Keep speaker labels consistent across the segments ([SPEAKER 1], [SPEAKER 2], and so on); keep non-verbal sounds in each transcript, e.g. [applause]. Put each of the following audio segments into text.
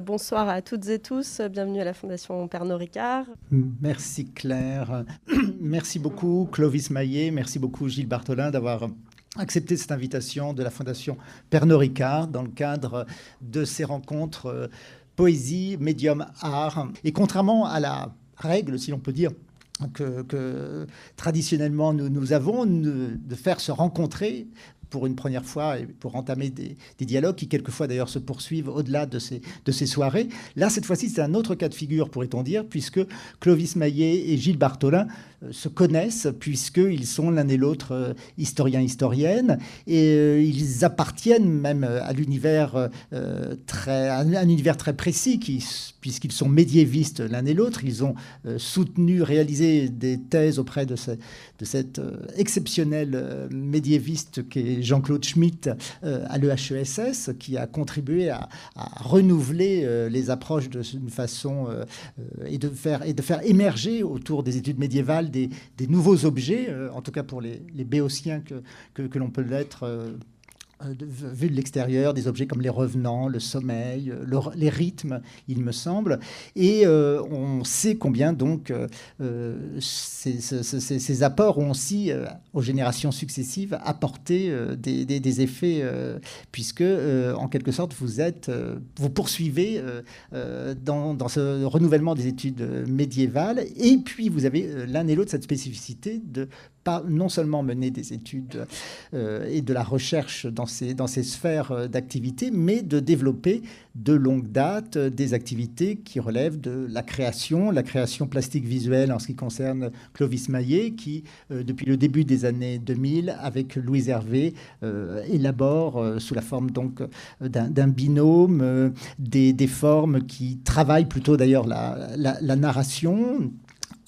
[SPEAKER 1] Bonsoir à toutes et tous, bienvenue à la Fondation Pernod Ricard.
[SPEAKER 2] Merci Claire, [clears throat] merci beaucoup Clovis Maillet, merci beaucoup Gilles Bartholin d'avoir accepté cette invitation de la Fondation Pernod Ricard dans le cadre de ces rencontres euh, poésie, médium, art. Et contrairement à la règle, si l'on peut dire, que, traditionnellement nous avons, de faire se rencontrer pour une première fois et pour entamer des, dialogues qui quelquefois d'ailleurs se poursuivent au-delà de ces, de ces soirées. Là, cette fois-ci, c'est un autre cas de figure, pourrait-on dire, puisque Clovis Maillet et Gilles Bartholin euh, se connaissent, puisqu'ils sont l'un et l'autre euh, historiens, historiennes, et euh, ils appartiennent même à l'univers très, un univers très précis, puisqu'ils sont médiévistes l'un et l'autre. Ils ont soutenu, réalisé des thèses auprès de, ce, de cet exceptionnel médiéviste qui est Jean-Claude Schmitt euh, à l'EHESS, qui a contribué à, renouveler euh, les approches d'une façon euh, et, de faire, et de faire émerger autour des études médiévales des, nouveaux objets, en tout cas pour les, béotiens que, que, que l'on peut l'être euh, vu de l'extérieur, des objets comme les revenants, le sommeil, euh, les rythmes, il me semble. Et euh, on sait combien donc ces, apports ont aussi, aux générations successives, apporté des, effets, puisque en quelque sorte vous êtes, vous poursuivez dans, ce renouvellement des études médiévales, et puis vous avez l'un et l'autre cette spécificité de pas non seulement mener des études euh, et de la recherche dans ces, dans ces sphères euh, d'activité, mais de développer de longue date euh, des activités qui relèvent de la création, la création plastique visuelle en ce qui concerne Clovis Maillet, qui, depuis le début des années 2000, avec Louise Hervé, élabore sous la forme donc d'un binôme des, des, formes qui travaillent plutôt d'ailleurs la, la narration,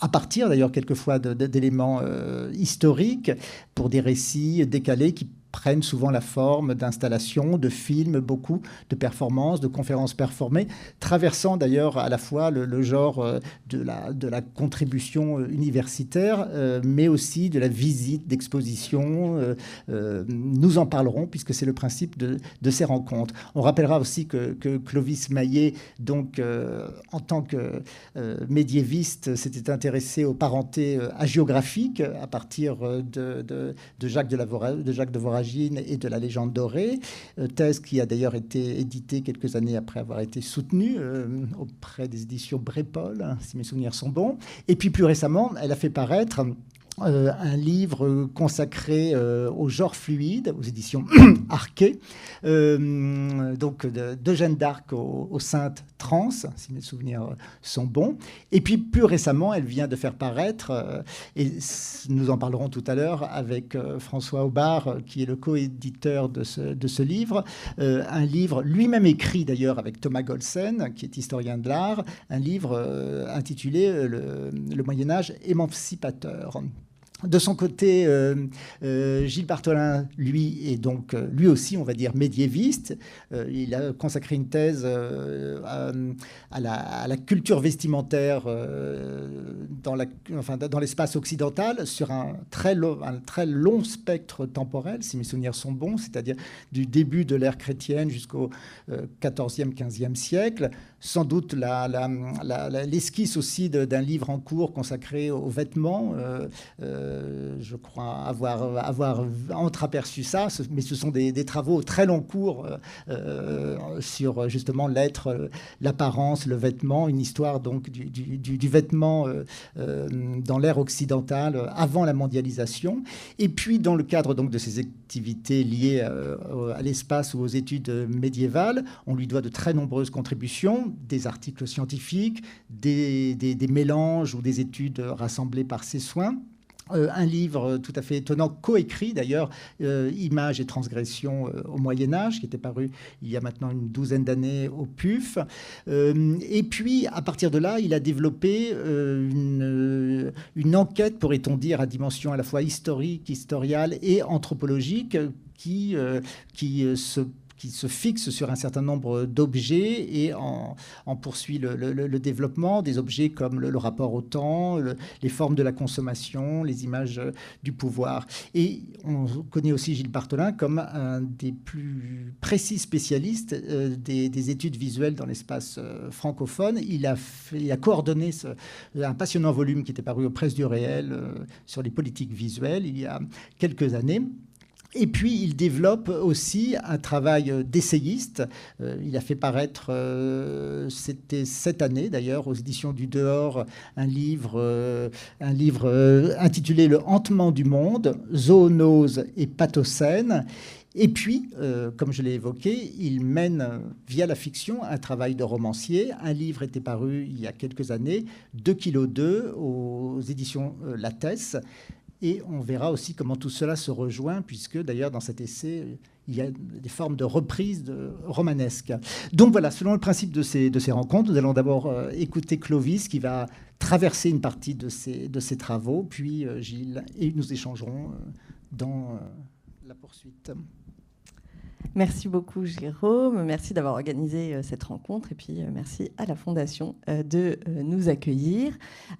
[SPEAKER 2] à partir d'ailleurs quelquefois d'éléments euh, historiques pour des récits décalés qui prennent souvent la forme d'installations, de films, beaucoup de performances, de conférences performées, traversant d'ailleurs à la fois le, genre euh, de la, contribution euh, universitaire, euh, mais aussi de la visite d'exposition. nous en parlerons puisque c'est le principe de, ces rencontres. On rappellera aussi que, Clovis Maillet, donc en tant que médiéviste, s'était intéressé aux parentés hagiographiques à partir de, de, Jacques de, la de Jacques de Voragine et de la légende dorée, euh, thèse qui a d'ailleurs été éditée quelques années après avoir été soutenue euh, auprès des éditions Brépol, hein, si mes souvenirs sont bons. Et puis plus récemment, elle a fait paraître euh, un livre consacré au genre fluide, aux éditions [clears throat] Arquet, donc d'Eugène d'Arc aux, Saintes Trans, si mes souvenirs sont bons. Et puis plus récemment, elle vient de faire paraître, et nous en parlerons tout à l'heure avec François Aubard, qui est le coéditeur de ce, de ce livre, un livre lui-même écrit d'ailleurs avec Thomas Golsen, qui est historien de l'art, un livre intitulé le Moyen Âge émancipateur. De son côté, euh, euh, Gilles Bartholin, lui, est donc euh, lui aussi, on va dire, médiéviste. il a consacré une thèse à, la, culture vestimentaire dans, l'espace occidental sur un très, long spectre temporel, si mes souvenirs sont bons, c'est-à-dire du début de l'ère chrétienne jusqu'au 14e, 15e siècle. Sans doute l'esquisse aussi d'un livre en cours consacré aux vêtements. Euh, je crois avoir, entreaperçu ça, mais ce sont des, travaux très long cours euh, euh, sur justement l'être, l'apparence, le vêtement, une histoire donc du, du, vêtement dans l'ère occidentale avant la mondialisation. Et puis dans le cadre donc de ces activités liées à, l'espace ou aux études médiévales, on lui doit de très nombreuses contributions, des articles scientifiques, des, des mélanges ou des études rassemblées par ses soins. Euh, un livre tout à fait étonnant, coécrit d'ailleurs, euh, Images et transgressions euh, au Moyen Âge, qui était paru il y a maintenant une douzaine d'années au PUF. et puis, à partir de là, il a développé une, une, enquête, pourrait-on dire, à dimension à la fois historique, historiale et anthropologique, qui, qui se qui se fixe sur un certain nombre d'objets et en, poursuit le, développement des objets comme le, rapport au temps, les formes de la consommation, les images du pouvoir. Et on connaît aussi Gilles Bartholin comme un des plus précis spécialistes euh, des, études visuelles dans l'espace euh, francophone. Il a, coordonné un passionnant volume qui était paru aux presses du réel euh, sur les politiques visuelles il y a quelques années. Et puis, il développe aussi un travail d'essayiste. Euh, il a fait paraître, euh, c'était cette année d'ailleurs, aux éditions du Dehors, un livre, euh, un livre intitulé Le hantement du monde, zoonose et pathocène. Et puis, comme je l'ai évoqué, il mène via la fiction un travail de romancier. Un livre était paru il y a quelques années, 2 kg 2 aux éditions Lattès. Et on verra aussi comment tout cela se rejoint, puisque d'ailleurs dans cet essai, il y a des formes de reprise de, romanesques. Donc voilà, selon le principe de ces, rencontres, nous allons d'abord euh, écouter Clovis qui va traverser une partie de ces travaux, puis euh, Gilles, et nous échangerons euh, dans la poursuite.
[SPEAKER 1] Merci beaucoup Jérôme, merci d'avoir organisé euh, cette rencontre. Et puis euh, merci à la Fondation euh, de nous accueillir.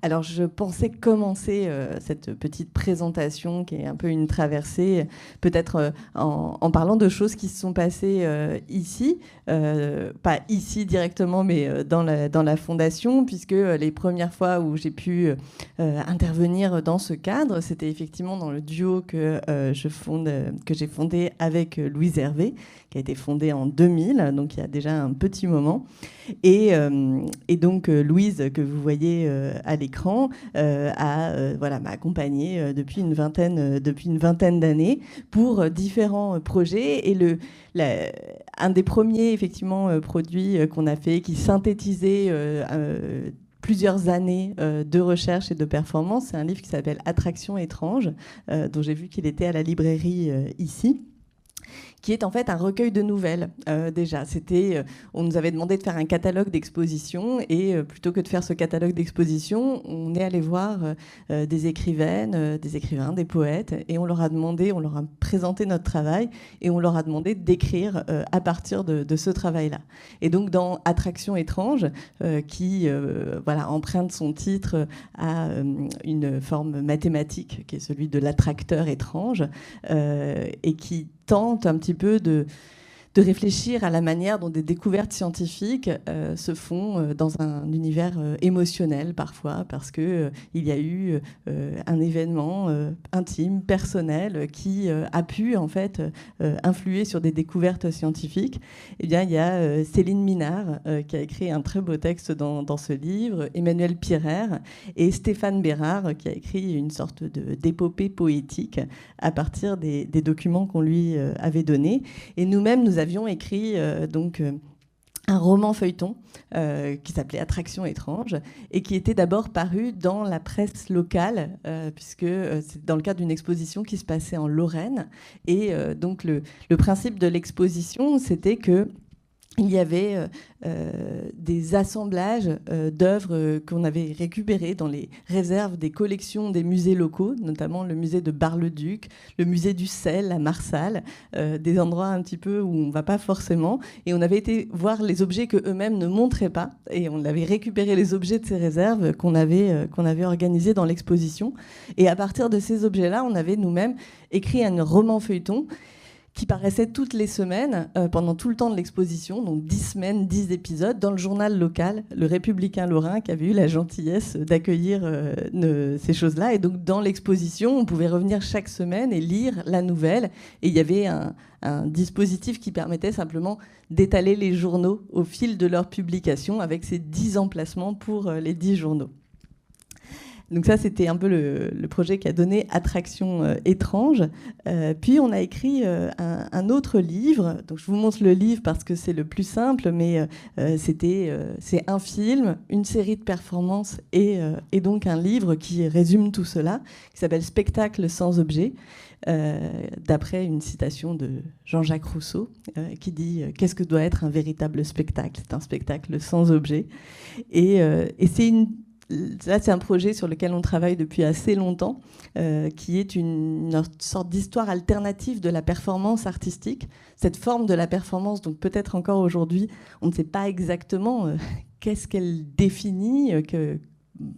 [SPEAKER 1] Alors je pensais commencer cette petite présentation qui est un peu une traversée, peut-être en, parlant de choses qui se sont passées ici, pas ici directement mais dans la, dans la Fondation, puisque les premières fois où j'ai pu intervenir dans ce cadre, c'était effectivement dans le duo que, que j'ai fondé avec Louise Hervé qui a été fondée en 2000, donc il y a déjà un petit moment. Et, euh, donc euh, Louise, que vous voyez euh, à l'écran, a voilà m'a accompagnée depuis une vingtaine depuis une vingtaine d'années pour différents projets. Et le un des premiers effectivement produits qu'on a fait qui synthétisait plusieurs années de recherche et de performance. C'est un livre qui s'appelle Attraction étrange, dont j'ai vu qu'il était à la librairie ici qui est en fait un recueil de nouvelles. Euh, déjà, c'était, euh, on nous avait demandé de faire un catalogue d'exposition et euh, plutôt que de faire ce catalogue d'exposition, on est allé voir des écrivaines, des écrivains, des poètes et on leur a demandé, on leur a présenté notre travail et on leur a demandé d'écrire à partir de, de ce travail-là. Et donc dans Attraction étrange, qui voilà emprunte son titre à une forme mathématique qui est celui de l'attracteur étrange et qui tente un petit peu de, de réfléchir à la manière dont des découvertes scientifiques euh, se font euh, dans un univers euh, émotionnel parfois, parce que il y a eu un événement intime, personnel, qui a pu en fait influer sur des découvertes scientifiques. Eh bien, il y a Céline Minard qui a écrit un très beau texte dans, dans ce livre, Emmanuel Pirer et Stéphane Bérard qui a écrit une sorte d'épopée poétique à partir des, des documents qu'on lui avait donnés. Et nous-mêmes, nous avions écrit euh, donc euh, un roman feuilleton euh, qui s'appelait Attraction étrange et qui était d'abord paru dans la presse locale puisque c'est dans le cadre d'une exposition qui se passait en Lorraine. Et donc le, le, principe de l'exposition c'était que il y avait euh, euh, des assemblages euh, d'œuvres qu'on avait récupérées dans les réserves des collections des musées locaux, notamment le musée de Bar-le-Duc, le musée du sel à Marsal, des endroits un petit peu où on ne va pas forcément. Et on avait été voir les objets que eux-mêmes ne montraient pas, et on avait récupéré les objets de ces réserves qu'on avait, qu'on avait organisés dans l'exposition. Et à partir de ces objets-là, on avait nous-mêmes écrit un roman feuilleton qui paraissait toutes les semaines euh, pendant tout le temps de l'exposition, donc 10 semaines, 10 épisodes, dans le journal local, le Républicain Lorrain, qui avait eu la gentillesse d'accueillir euh, ces choses-là. Et donc dans l'exposition, on pouvait revenir chaque semaine et lire la nouvelle. Et il y avait un, dispositif qui permettait simplement d'étaler les journaux au fil de leur publication avec ces 10 emplacements pour euh, les 10 journaux. Donc ça, c'était un peu le, projet qui a donné Attraction euh, étrange. Euh, puis on a écrit euh, un, autre livre. Donc je vous montre le livre parce que c'est le plus simple, mais c'était c'est un film, une série de performances et, et, donc un livre qui résume tout cela, qui s'appelle Spectacle sans objet. d'après une citation de Jean-Jacques Rousseau, qui dit Qu'est-ce que doit être un véritable spectacle? C'est un spectacle sans objet. Et, et c'est une là, c'est un projet sur lequel on travaille depuis assez longtemps, euh, qui est une, sorte d'histoire alternative de la performance artistique. Cette forme de la performance, donc peut-être encore aujourd'hui, on ne sait pas exactement euh, [laughs] qu'est-ce qu'elle définit, que,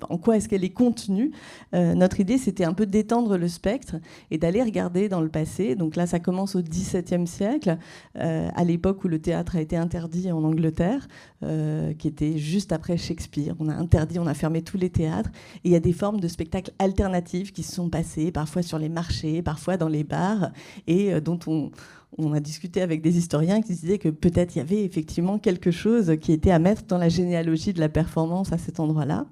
[SPEAKER 1] en quoi est-ce qu'elle est contenue. Euh, notre idée, c'était un peu d'étendre le spectre et d'aller regarder dans le passé. Donc là, ça commence au XVIIe siècle, euh, à l'époque où le théâtre a été interdit en Angleterre, euh, qui était juste après Shakespeare. On a interdit, on a fermé tous les théâtres. Et il y a des formes de spectacles alternatifs qui se sont passées, parfois sur les marchés, parfois dans les bars, et dont on, on a discuté avec des historiens qui disaient que peut-être il y avait effectivement quelque chose qui était à mettre dans la généalogie de la performance à cet endroit-là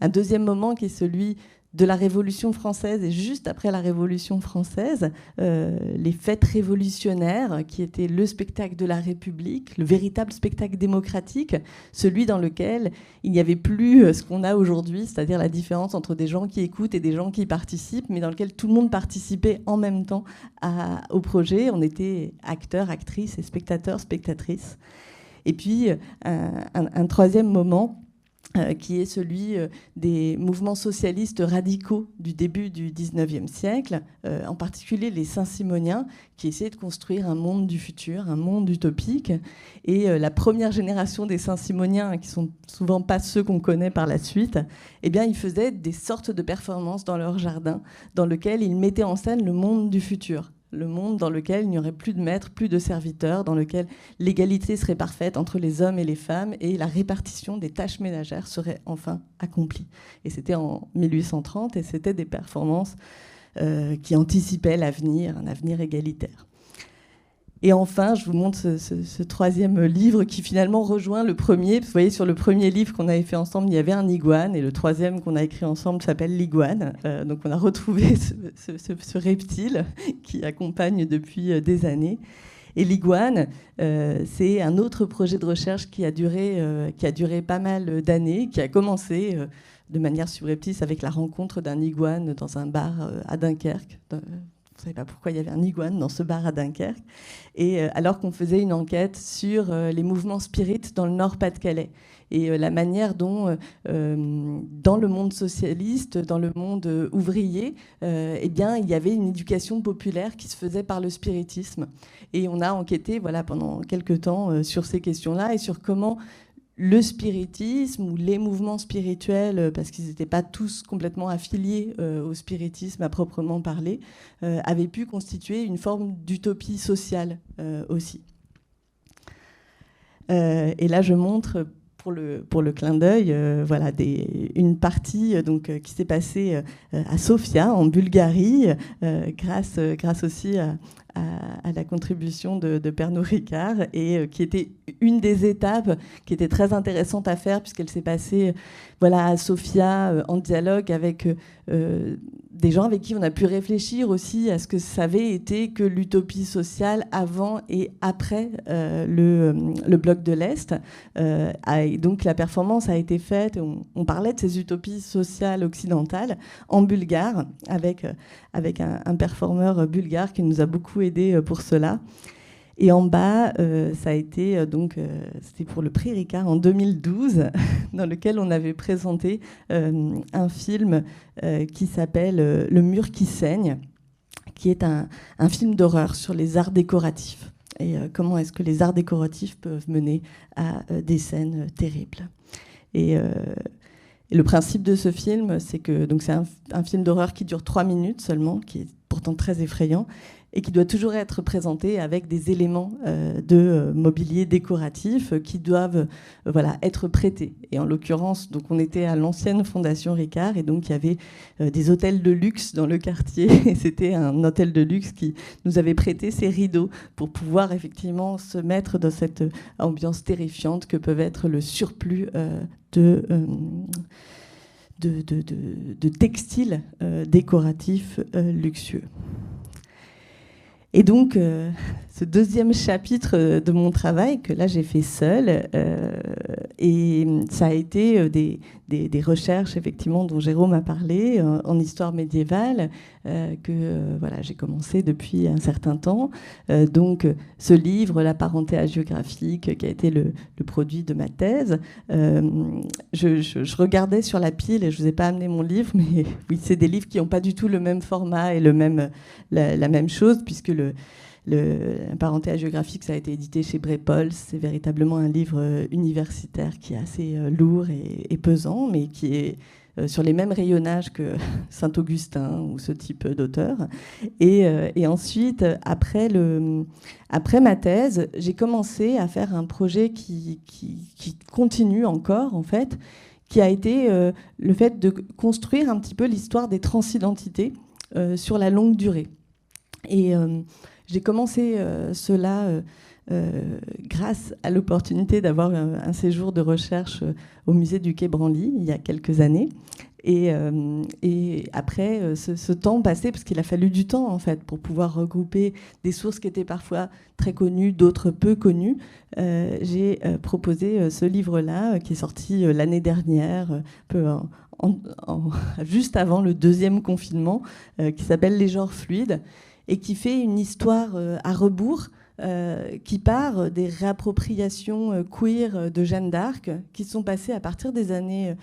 [SPEAKER 1] un deuxième moment qui est celui de la Révolution française et juste après la Révolution française, euh, les fêtes révolutionnaires, qui étaient le spectacle de la République, le véritable spectacle démocratique, celui dans lequel il n'y avait plus euh, ce qu'on a aujourd'hui, c'est-à-dire la différence entre des gens qui écoutent et des gens qui participent, mais dans lequel tout le monde participait en même temps au projet. On était acteurs, actrices et spectateurs, spectatrices. Et puis, euh, un troisième moment qui est celui euh, des mouvements socialistes radicaux du début du XIXe siècle, euh, en particulier les Saint-Simoniens, qui essayaient de construire un monde du futur, un monde utopique. Et la première génération des Saint-Simoniens, qui sont souvent pas ceux qu'on connaît par la suite, eh bien, ils faisaient des sortes de performances dans leur jardin, dans lequel ils mettaient en scène le monde du futur le monde dans lequel il n'y aurait plus de maîtres, plus de serviteurs, dans lequel l'égalité serait parfaite entre les hommes et les femmes et la répartition des tâches ménagères serait enfin accomplie. Et c'était en 1830 et c'était des performances euh, qui anticipaient l'avenir, un avenir égalitaire. Et enfin, je vous montre ce, troisième livre qui finalement rejoint le premier. Vous voyez, sur le premier livre qu'on avait fait ensemble, il y avait un iguane, et le troisième qu'on a écrit ensemble s'appelle l'iguane. Euh, donc on a retrouvé [laughs] ce, reptile [laughs] qui accompagne depuis euh, des années. Et l'iguane, euh, c'est un autre projet de recherche qui a duré, qui a duré pas mal d'années, qui a commencé de manière subreptice avec la rencontre d'un iguane dans un bar à Dunkerque ne savais pas pourquoi il y avait un iguane dans ce bar à Dunkerque, et euh, alors qu'on faisait une enquête sur euh, les mouvements spirites dans le Nord-Pas-de-Calais et euh, la manière dont, dans le monde socialiste, dans le monde ouvrier, eh bien, il y avait une éducation populaire qui se faisait par le spiritisme. Et on a enquêté voilà, pendant quelques temps sur ces questions-là et sur comment le spiritisme ou les mouvements spirituels, euh, parce qu'ils n'étaient pas tous complètement affiliés euh, au spiritisme à proprement parler, euh, avaient pu constituer une forme d'utopie sociale aussi. et là, je montre pour le, clin d'œil, voilà, une partie qui s'est passée à Sofia, en Bulgarie, grâce, grâce aussi à, à, la contribution de, de Pernod Ricard et euh, qui était une des étapes qui était très intéressante à faire puisqu'elle s'est passée voilà, à Sofia euh, en dialogue avec euh, des gens avec qui on a pu réfléchir aussi à ce que ça avait été que l'utopie sociale avant et après le, le, bloc de l'Est. donc la performance a été faite, on, on, parlait de ces utopies sociales occidentales en bulgare avec, avec un, un performeur bulgare qui nous a beaucoup aidé euh, pour cela. Et en bas, euh, ça a été euh, donc c'était pour le prix Ricard en 2012, [laughs] dans lequel on avait présenté un film qui s'appelle Le mur qui saigne, qui est un, film d'horreur sur les arts décoratifs et comment est-ce que les arts décoratifs peuvent mener à des scènes terribles. Et, le principe de ce film, c'est que donc c'est un, film d'horreur qui dure trois minutes seulement, qui est pourtant très effrayant, et qui doit toujours être présenté avec des éléments euh, de euh, mobilier décoratif euh, qui doivent voilà, être prêtés. Et en l'occurrence, donc on était à l'ancienne Fondation Ricard et donc il y avait des hôtels de luxe dans le quartier [laughs] et c'était un hôtel de luxe qui nous avait prêté ses rideaux pour pouvoir effectivement se mettre dans cette ambiance terrifiante que peuvent être le surplus de de, de, de, textiles décoratifs luxueux. Et donc, euh, ce deuxième chapitre de mon travail que là j'ai fait seul. et ça a été des, des, recherches effectivement dont Jérôme a parlé en histoire médiévale que voilà j'ai commencé depuis un certain temps. donc ce livre, La parenté hagiographique, qui a été le, produit de ma thèse, je, je, regardais sur la pile et je vous ai pas amené mon livre, mais [laughs] oui c'est des livres qui n'ont pas du tout le même format et le même la, même chose, puisque le, le parenté géographique, ça a été édité chez Brépol. C'est véritablement un livre euh, universitaire qui est assez euh, lourd et, pesant, mais qui est euh, sur les mêmes rayonnages que [laughs] Saint-Augustin ou ce type d'auteur. Et, ensuite, après, le, après ma thèse, j'ai commencé à faire un projet qui, qui, continue encore, en fait, qui a été le fait de construire un petit peu l'histoire des transidentités sur la longue durée. Et j'ai commencé euh, cela euh, grâce à l'opportunité d'avoir un, séjour de recherche au musée du Quai Branly il y a quelques années. Et, après ce, temps passé, parce qu'il a fallu du temps en fait pour pouvoir regrouper des sources qui étaient parfois très connues, d'autres peu connues, j'ai proposé ce livre-là qui est sorti l'année dernière, [laughs] juste avant le deuxième confinement, qui s'appelle Les genres fluides et qui fait une histoire euh, à rebours. Euh, qui part des réappropriations euh, queer de Jeanne d'Arc, qui sont passées à partir des années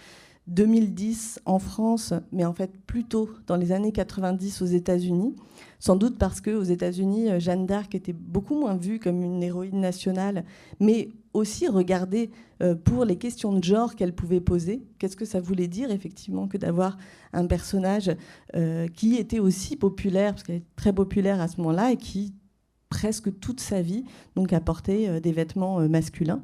[SPEAKER 1] 2010 en France, mais en fait plutôt dans les années 90 aux États-Unis. Sans doute parce qu'aux États-Unis, Jeanne d'Arc était beaucoup moins vue comme une héroïne nationale, mais aussi regardée pour les questions de genre qu'elle pouvait poser. Qu'est-ce que ça voulait dire effectivement que d'avoir un personnage euh, qui était aussi populaire, parce qu'elle est très populaire à ce moment-là, et qui, presque toute sa vie, donc a porté euh, des vêtements euh, masculins.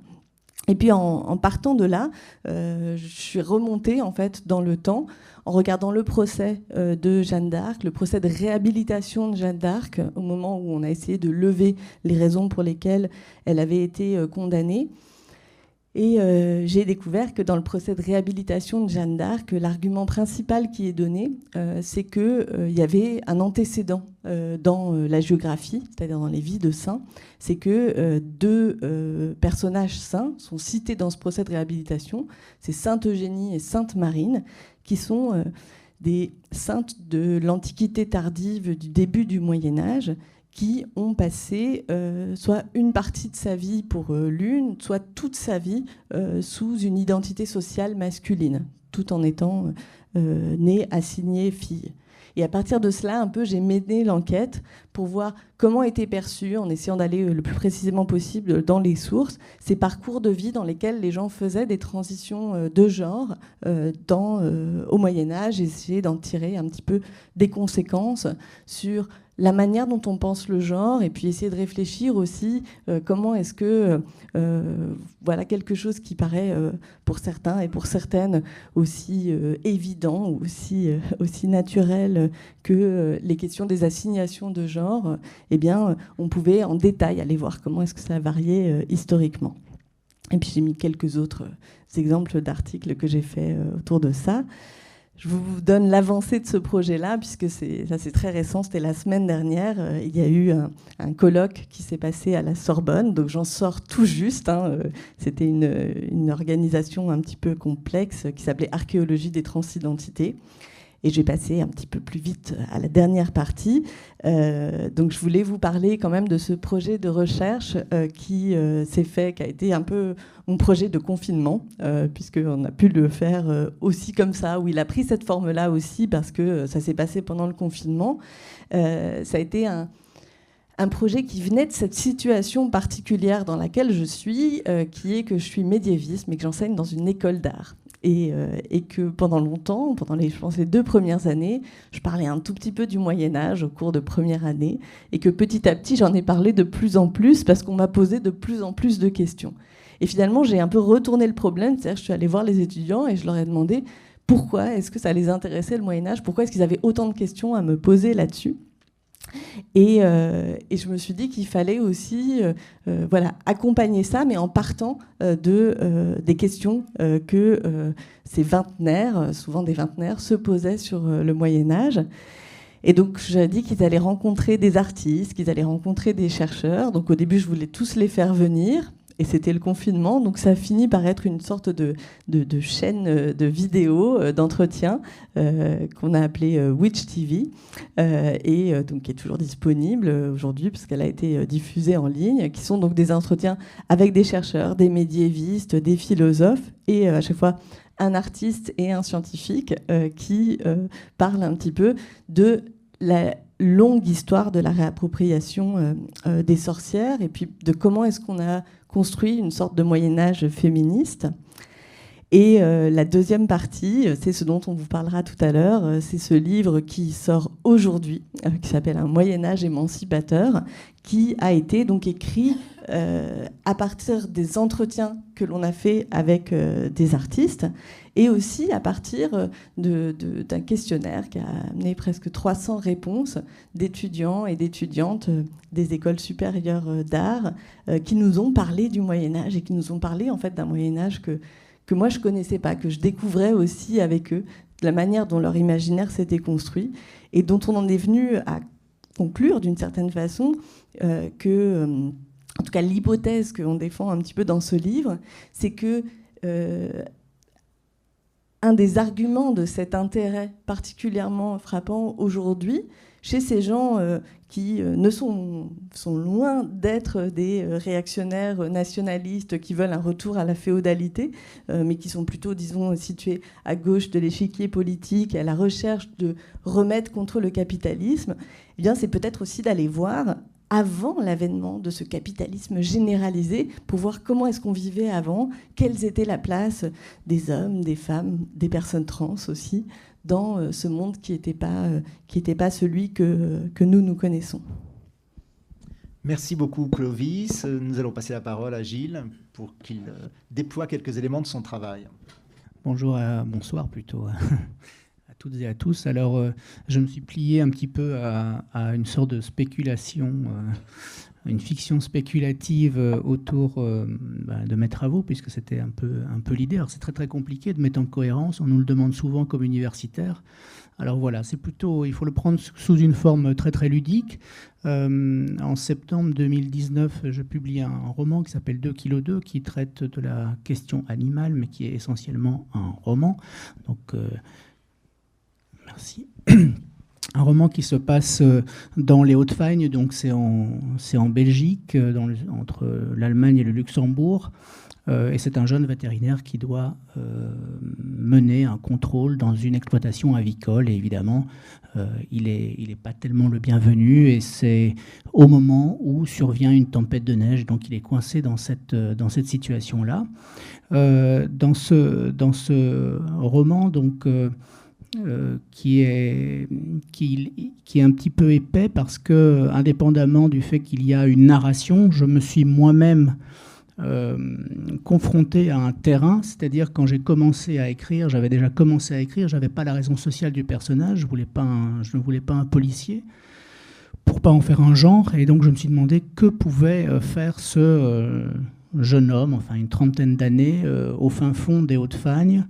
[SPEAKER 1] Et puis en, partant de là, je suis remontée en fait dans le temps en regardant le procès de Jeanne d'Arc, le procès de réhabilitation de Jeanne d'Arc, au moment où on a essayé de lever les raisons pour lesquelles elle avait été condamnée. Et euh, j'ai découvert que dans le procès de réhabilitation de Jeanne d'Arc, l'argument principal qui est donné, euh, c'est qu'il euh, y avait un antécédent dans la géographie, c'est-à-dire dans les vies de saints. C'est que deux personnages saints sont cités dans ce procès de réhabilitation. C'est Sainte Eugénie et Sainte Marine, qui sont des saintes de l'Antiquité tardive du début du Moyen Âge qui ont passé euh, soit une partie de sa vie pour euh, l'une, soit toute sa vie euh, sous une identité sociale masculine, tout en étant née, assignée fille. Et à partir de cela, un peu, j'ai mené l'enquête pour voir comment étaient perçus, en essayant d'aller le plus précisément possible dans les sources, ces parcours de vie dans lesquels les gens faisaient des transitions de genre dans, au Moyen Âge, essayer d'en tirer un petit peu des conséquences sur la manière dont on pense le genre et puis essayer de réfléchir aussi euh, comment est-ce que euh, voilà quelque chose qui paraît euh, pour certains et pour certaines aussi évident ou aussi, aussi naturel que les questions des assignations de genre, eh bien on pouvait en détail aller voir comment est-ce que ça a varié historiquement. Et puis j'ai mis quelques autres exemples d'articles que j'ai fait autour de ça. Je vous donne l'avancée de ce projet-là, puisque ça c'est très récent, c'était la semaine dernière. Euh, il y a eu un, colloque qui s'est passé à la Sorbonne, donc j'en sors tout juste. Hein, euh, c'était une, une, organisation un petit peu complexe qui s'appelait Archéologie des transidentités. Et je vais passer un petit peu plus vite à la dernière partie. Euh, donc je voulais vous parler quand même de ce projet de recherche euh, qui euh, s'est fait, qui a été un peu mon projet de confinement, puisqu'on a pu le faire aussi comme ça, où il a pris cette forme-là aussi, parce que ça s'est passé pendant le confinement. ça a été un projet qui venait de cette situation particulière dans laquelle je suis, qui est que je suis médiéviste, mais que j'enseigne dans une école d'art. Euh, et, que pendant longtemps, pendant les, je pense, les deux premières années, je parlais un tout petit peu du Moyen Âge au cours de première année, et que petit à petit, j'en ai parlé de plus en plus parce qu'on m'a posé de plus en plus de questions. Et finalement, j'ai un peu retourné le problème, c'est-à-dire je suis allée voir les étudiants et je leur ai demandé pourquoi est-ce que ça les intéressait le Moyen Âge, pourquoi est-ce qu'ils avaient autant de questions à me poser là-dessus. Euh, et, je me suis dit qu'il fallait aussi euh, euh, voilà, accompagner ça, mais en partant de, des questions que ces vingtenaires, souvent des vingtenaires, se posaient sur le Moyen Âge. Et donc, j'ai dit qu'ils allaient rencontrer des artistes, qu'ils allaient rencontrer des chercheurs. Donc, au début, je voulais tous les faire venir. Et c'était le confinement, donc ça a fini par être une sorte de, chaîne euh, de vidéos, euh, d'entretien, euh, qu'on a appelé Witch TV, et donc qui est toujours disponible aujourd'hui, puisqu'elle a été diffusée en ligne, qui sont donc des entretiens avec des chercheurs, des médiévistes, des philosophes, et à chaque fois un artiste et un scientifique qui parlent un petit peu de la longue histoire de la réappropriation des sorcières et puis de comment est-ce qu'on a construit une sorte de Moyen Âge féministe. Et euh, la deuxième partie, euh, c'est ce dont on vous parlera tout à l'heure, euh, c'est ce livre qui sort aujourd'hui, qui s'appelle Un Moyen Âge émancipateur, qui a été donc écrit à partir des entretiens que l'on a fait avec des artistes et aussi à partir d'un questionnaire qui a amené presque 300 réponses d'étudiants et d'étudiantes des écoles supérieures d'art qui nous ont parlé du Moyen Âge et qui nous ont parlé en fait d'un Moyen Âge que que moi je connaissais pas, que je découvrais aussi avec eux, la manière dont leur imaginaire s'était construit et dont on en est venu à conclure d'une certaine façon euh, que, euh, en tout cas l'hypothèse qu'on défend un petit peu dans ce livre, c'est que euh, un des arguments de cet intérêt particulièrement frappant aujourd'hui, chez ces gens euh, qui euh, ne sont, loin d'être des euh, réactionnaires nationalistes qui veulent un retour à la féodalité, mais qui sont plutôt, disons, situés à gauche de l'échiquier politique, à la recherche de remettre contre le capitalisme, eh bien, c'est peut-être aussi d'aller voir avant l'avènement de ce capitalisme généralisé, pour voir comment est-ce qu'on vivait avant, quelles étaient la place des hommes, des femmes, des personnes trans aussi, dans euh, ce monde qui n'était pas, euh, qui pas celui que, que nous, nous connaissons.
[SPEAKER 2] Merci beaucoup Clovis. Nous allons passer la parole à Gilles pour qu'il euh, déploie quelques éléments de son travail.
[SPEAKER 3] Bonjour, bonsoir plutôt [laughs] à toutes et à tous. Alors, je me suis plié un petit peu à, à une sorte de spéculation une fiction spéculative euh, autour euh, bah, de mes travaux, puisque c'était un peu, un peu l'idée. Alors c'est très très compliqué de mettre en cohérence, on nous le demande souvent comme universitaire. Alors voilà, c'est plutôt, il faut le prendre sous une forme très très ludique. Euh, en septembre 2019, je publie un roman qui s'appelle 2 kg 2, qui traite de la question animale, mais qui est essentiellement un roman. Donc, merci. [clears throat] un roman qui se passe euh, dans les Hautes-Fagnes, donc c'est en, Belgique, euh, entre l'Allemagne et le Luxembourg. Euh, et c'est un jeune vétérinaire qui doit mener un contrôle dans une exploitation avicole. Et évidemment, il n'est pas tellement le bienvenu. Et c'est au moment où survient une tempête de neige. Donc il est coincé dans cette, dans cette situation-là. dans, ce, dans ce roman, donc euh, qui, est, qui, qui, est un petit peu épais parce que, indépendamment du fait qu'il y a une narration, je me suis moi-même euh, confronté à un terrain, c'est-à-dire quand j'ai commencé à écrire, j'avais déjà commencé à écrire, j'avais pas la raison sociale du personnage, je, voulais pas je ne voulais pas un policier pour pas en faire un genre, et donc je me suis demandé que pouvait euh, faire ce jeune homme, enfin une trentaine d'années, au fin fond des Hautes-Fagnes,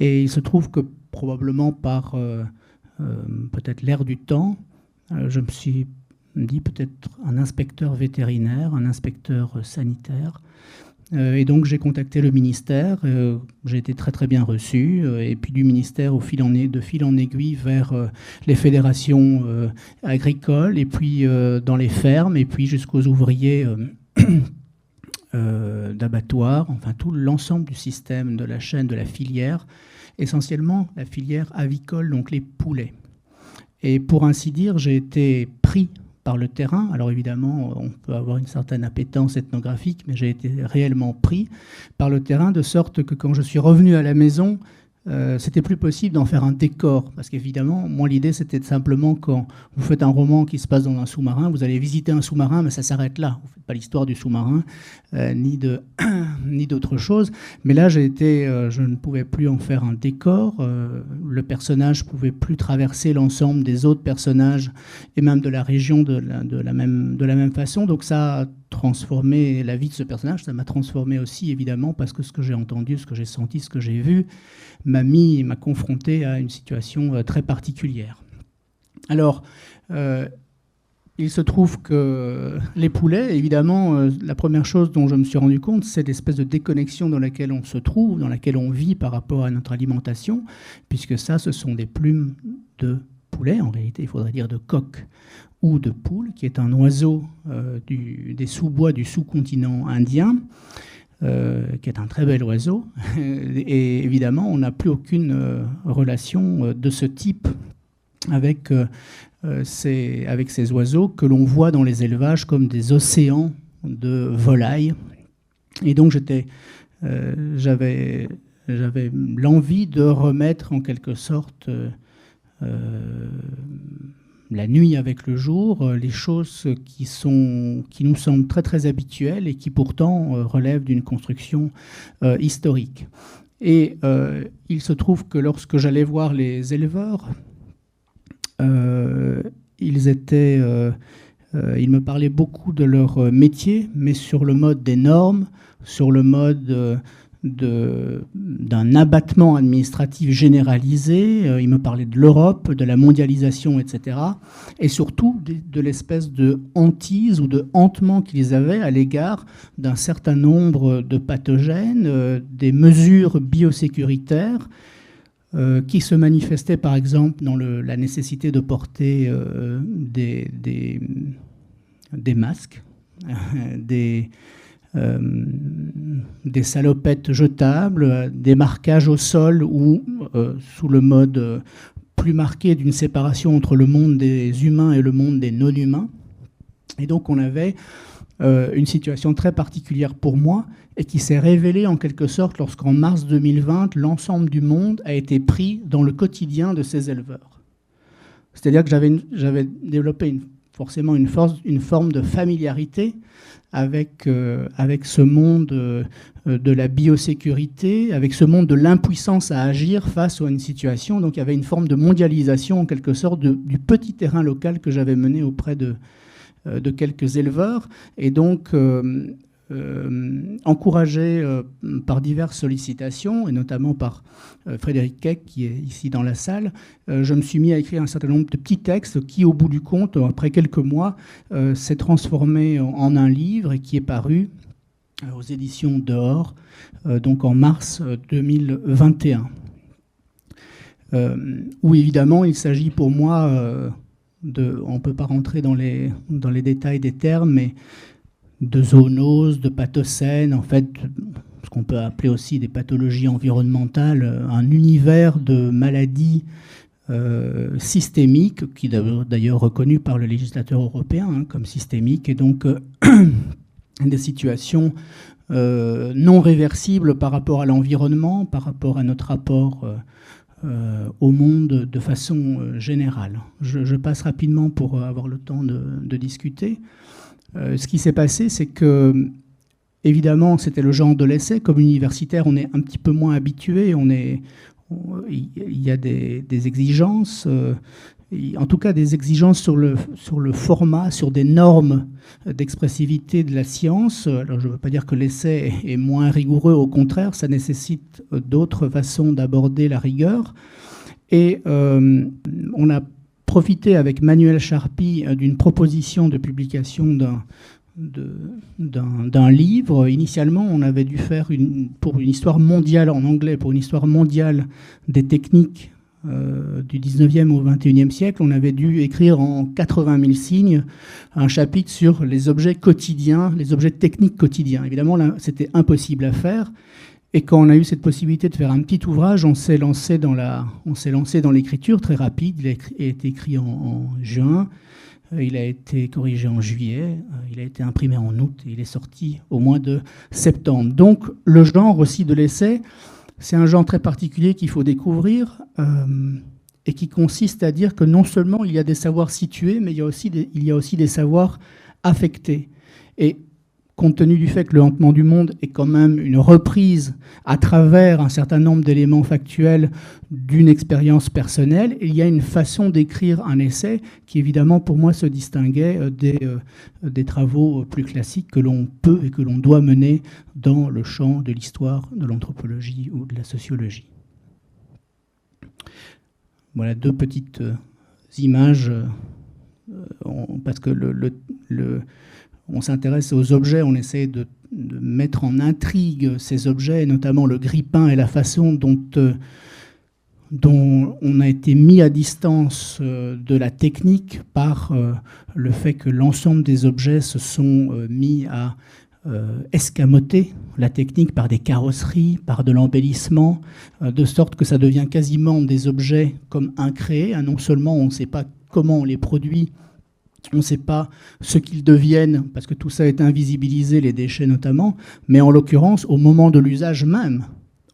[SPEAKER 3] et il se trouve que probablement par euh, euh, peut-être l'air du temps, euh, je me suis dit peut-être un inspecteur vétérinaire, un inspecteur sanitaire. et donc j'ai contacté le ministère, j'ai été très très bien reçu, et puis du ministère de fil en aiguille vers les fédérations agricoles, et puis dans les fermes, et puis jusqu'aux ouvriers [coughs] d'abattoirs, enfin tout l'ensemble du système, de la chaîne, de la filière, essentiellement la filière avicole, donc les poulets. Et pour ainsi dire, j'ai été pris par le terrain. Alors évidemment, on peut avoir une certaine appétence ethnographique, mais j'ai été réellement pris par le terrain, de sorte que quand je suis revenu à la maison, euh, c'était plus possible d'en faire un décor. Parce qu'évidemment, moi, l'idée, c'était simplement quand vous faites un roman qui se passe dans un sous-marin, vous allez visiter un sous-marin, mais ça s'arrête là. Vous ne faites pas l'histoire du sous-marin, euh, ni, de, [clears throat] ni d'autre chose. Mais là, j'ai été, euh, je ne pouvais plus en faire un décor. le personnage ne pouvait plus traverser l'ensemble des autres personnages et même de la région de la, de la, même, de la même façon. Donc ça transformé la vie de ce personnage. Ça m'a transformé aussi, évidemment, parce que ce que j'ai entendu, ce que j'ai senti, ce que j'ai vu, m'a mis, m'a confronté à une situation euh, très particulière. Alors, il se trouve que les poulets, évidemment, euh, la première chose dont je me suis rendu compte, c'est l'espèce de déconnexion dans laquelle on se trouve, dans laquelle on vit par rapport à notre alimentation, puisque ça, ce sont des plumes de poulet, en réalité, il faudrait dire de coq ou de poule, qui est un oiseau euh, des sous-bois du sous-continent indien. Euh, qui est un très bel oiseau. [laughs] Et évidemment, on n'a plus aucune relation de ce type avec euh, ces oiseaux que l'on voit dans les élevages comme des océans de volailles. Et donc euh, j'avais, l'envie de remettre en quelque sorte euh, la nuit avec le jour, les choses qui, sont, qui nous semblent très très habituelles et qui pourtant relèvent d'une construction historique. Et il se trouve que lorsque j'allais voir les éleveurs, euh, ils étaient, euh, euh, ils me parlaient beaucoup de leur métier, mais sur le mode des normes, sur le mode d'un abattement administratif généralisé. il me parlait de l'Europe, de la mondialisation, etc. Et surtout de, l'espèce de hantise ou de hantement qu'ils avaient à l'égard d'un certain nombre de pathogènes, des mesures biosécuritaires euh, qui se manifestait par exemple dans la nécessité de porter euh, des, des, masques, [laughs] des, euh, des salopettes jetables, des marquages au sol ou sous le mode plus marqué d'une séparation entre le monde des humains et le monde des non-humains. Et donc on avait une situation très particulière pour moi et qui s'est révélé en quelque sorte lorsqu'en mars 2020, l'ensemble du monde a été pris dans le quotidien de ces éleveurs. C'est-à-dire que j'avais développé forcément une, force, une, forme de familiarité avec, euh, avec ce monde euh, de la biosécurité, avec ce monde de l'impuissance à agir face à une situation. Donc il y avait une forme de mondialisation en quelque sorte du petit terrain local que j'avais mené auprès de, euh, de quelques éleveurs. Et donc, encouragé euh, par diverses sollicitations, et notamment par euh, Frédéric Keck, qui est ici dans la salle, je me suis mis à écrire un certain nombre de petits textes qui, au bout du compte, après quelques mois, s'est transformé en un livre et qui est paru aux éditions Dehors, donc en mars 2021. où évidemment il s'agit pour moi de, on ne peut pas rentrer dans les, dans les détails des termes, mais de zoonoses, de pathocènes, en fait, ce qu'on peut appeler aussi des pathologies environnementales, un univers de maladies euh, systémiques, qui d'ailleurs reconnu par le législateur européen hein, comme systémique, et donc euh, [clears throat] des situations euh, non réversibles par rapport à l'environnement, par rapport à notre rapport au monde de façon générale. Je, passe rapidement pour avoir le temps de discuter. Euh, ce qui s'est passé, c'est que, évidemment, c'était le genre de l'essai. Comme universitaire, on est un petit peu moins habitué. Il y a des, exigences, euh, en tout cas des exigences sur le, sur le format, sur des normes d'expressivité de la science. Alors je ne veux pas dire que l'essai est moins rigoureux, au contraire, ça nécessite d'autres façons d'aborder la rigueur. Et euh, on a profité avec Manuel Charpie euh, d'une proposition de publication d'un livre. Initialement, on avait dû faire une, pour une histoire mondiale en anglais, pour une histoire mondiale des techniques euh, du 19e au 21e siècle, on avait dû écrire en 80 000 signes un chapitre sur les objets quotidiens, les objets techniques quotidiens. Évidemment, c'était impossible à faire. Et quand on a eu cette possibilité de faire un petit ouvrage, on s'est lancé dans la, on s'est lancé dans l'écriture très rapide. Il a été écrit en, juin, euh, il a été corrigé en juillet, euh, il a été imprimé en août et il est sorti au mois de septembre. Donc le genre aussi de l'essai, c'est un genre très particulier qu'il faut découvrir euh, et qui consiste à dire que non seulement il y a des savoirs situés, mais il y a aussi des, il y a aussi des savoirs affectés. Et compte tenu du fait que le hantement du monde est quand même une reprise à travers un certain nombre d'éléments factuels d'une expérience personnelle, il y a une façon d'écrire un essai qui évidemment pour moi se distinguait euh, des, euh, des travaux plus classiques que l'on peut et que l'on doit mener dans le champ de l'histoire, de l'anthropologie ou de la sociologie. Voilà deux petites euh, images, parce que on s'intéresse aux objets, on essaie de, mettre en intrigue ces objets, notamment le grippin et la façon dont dont on a été mis à distance euh, de la technique par euh, le fait que l'ensemble des objets se sont euh, mis à escamoter la technique par des carrosseries, par de l'embellissement, de sorte que ça devient quasiment des objets comme incréés. Hein. Non seulement on ne sait pas comment on les produit, on ne sait pas ce qu'ils deviennent, parce que tout ça est invisibilisé, les déchets notamment, mais en l'occurrence, au moment de l'usage même,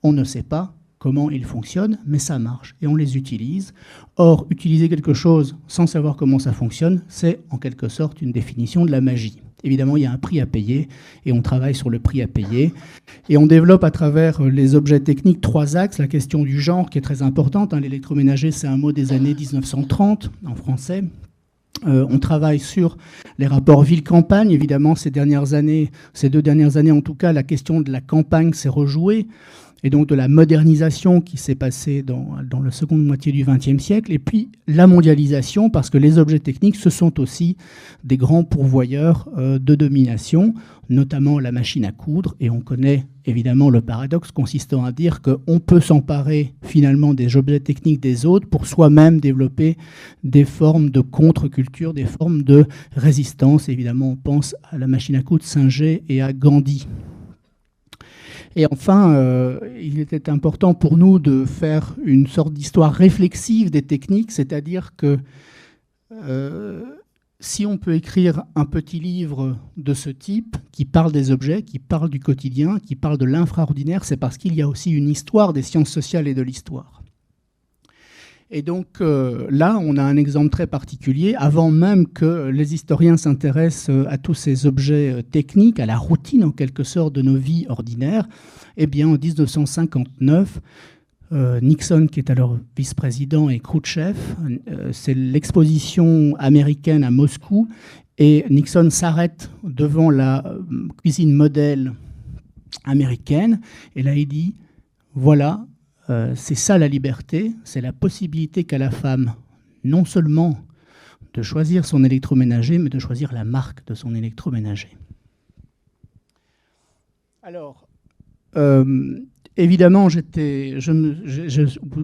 [SPEAKER 3] on ne sait pas comment ils fonctionnent, mais ça marche et on les utilise. Or, utiliser quelque chose sans savoir comment ça fonctionne, c'est en quelque sorte une définition de la magie. Évidemment, il y a un prix à payer et on travaille sur le prix à payer. Et on développe à travers les objets techniques trois axes. La question du genre qui est très importante. Hein. L'électroménager, c'est un mot des années 1930 en français. Euh, on travaille sur les rapports ville-campagne. Évidemment, ces dernières années, ces deux dernières années en tout cas, la question de la campagne s'est rejouée. Et donc de la modernisation qui s'est passée dans, la seconde moitié du XXe siècle, et puis la mondialisation, parce que les objets techniques, ce sont aussi des grands pourvoyeurs euh, de domination, notamment la machine à coudre, et on connaît évidemment le paradoxe consistant à dire qu'on peut s'emparer finalement des objets techniques des autres pour soi-même développer des formes de contre-culture, des formes de résistance. Évidemment, on pense à la machine à coudre Singer et à Gandhi. Et enfin, euh, il était important pour nous de faire une sorte d'histoire réflexive des techniques, c'est-à-dire que euh, si on peut écrire un petit livre de ce type, qui parle des objets, qui parle du quotidien, qui parle de l'infraordinaire, c'est parce qu'il y a aussi une histoire des sciences sociales et de l'histoire. Et donc euh, là, on a un exemple très particulier. Avant même que les historiens s'intéressent euh, à tous ces objets euh, techniques, à la routine en quelque sorte de nos vies ordinaires, eh bien en 1959, Nixon, qui est alors vice-président, et Khrouchtchev, c'est l'exposition américaine à Moscou, et Nixon s'arrête devant la cuisine modèle américaine, et là il dit, voilà, euh, c'est ça la liberté, c'est la possibilité qu'a la femme non seulement de choisir son électroménager, mais de choisir la marque de son électroménager. Alors, euh, évidemment, j'étais,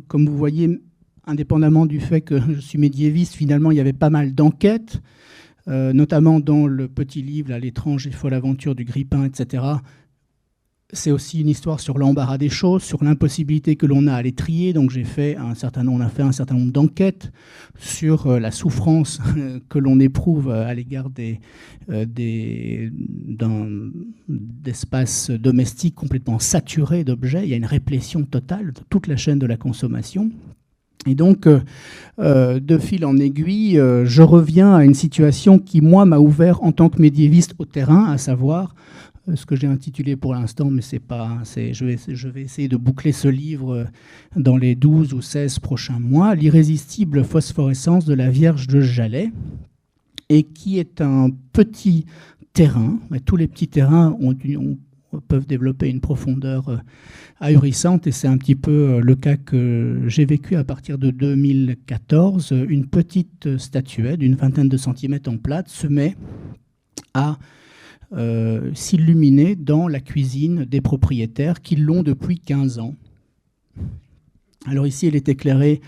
[SPEAKER 3] comme vous voyez, indépendamment du fait que je suis médiéviste, finalement, il y avait pas mal d'enquêtes, euh, notamment dans le petit livre, L'étrange et folle aventure du grippin, etc c'est aussi une histoire sur l'embarras des choses, sur l'impossibilité que l'on a à les trier. Donc j'ai fait un certain on a fait un certain nombre d'enquêtes sur euh, la souffrance que l'on éprouve à l'égard des, euh, des, d'espaces domestiques complètement saturés d'objets. Il y a une réplétion totale de toute la chaîne de la consommation. Et donc, euh, de fil en aiguille, je reviens à une situation qui, moi, m'a ouvert en tant que médiéviste au terrain, à savoir ce que j'ai intitulé pour l'instant, mais c'est pas. Je vais, je vais essayer de boucler ce livre euh, dans les 12 ou 16 prochains mois, L'irrésistible phosphorescence de la Vierge de Jalais, et qui est un petit terrain. Tous les petits terrains ont, peuvent développer une profondeur euh, ahurissante, et c'est un petit peu euh, le cas que j'ai vécu à partir de 2014. Une petite statuette d'une vingtaine de centimètres en plate se met à euh, s'illuminer dans la cuisine des propriétaires qui l'ont depuis 15 ans. Alors ici, elle est éclairée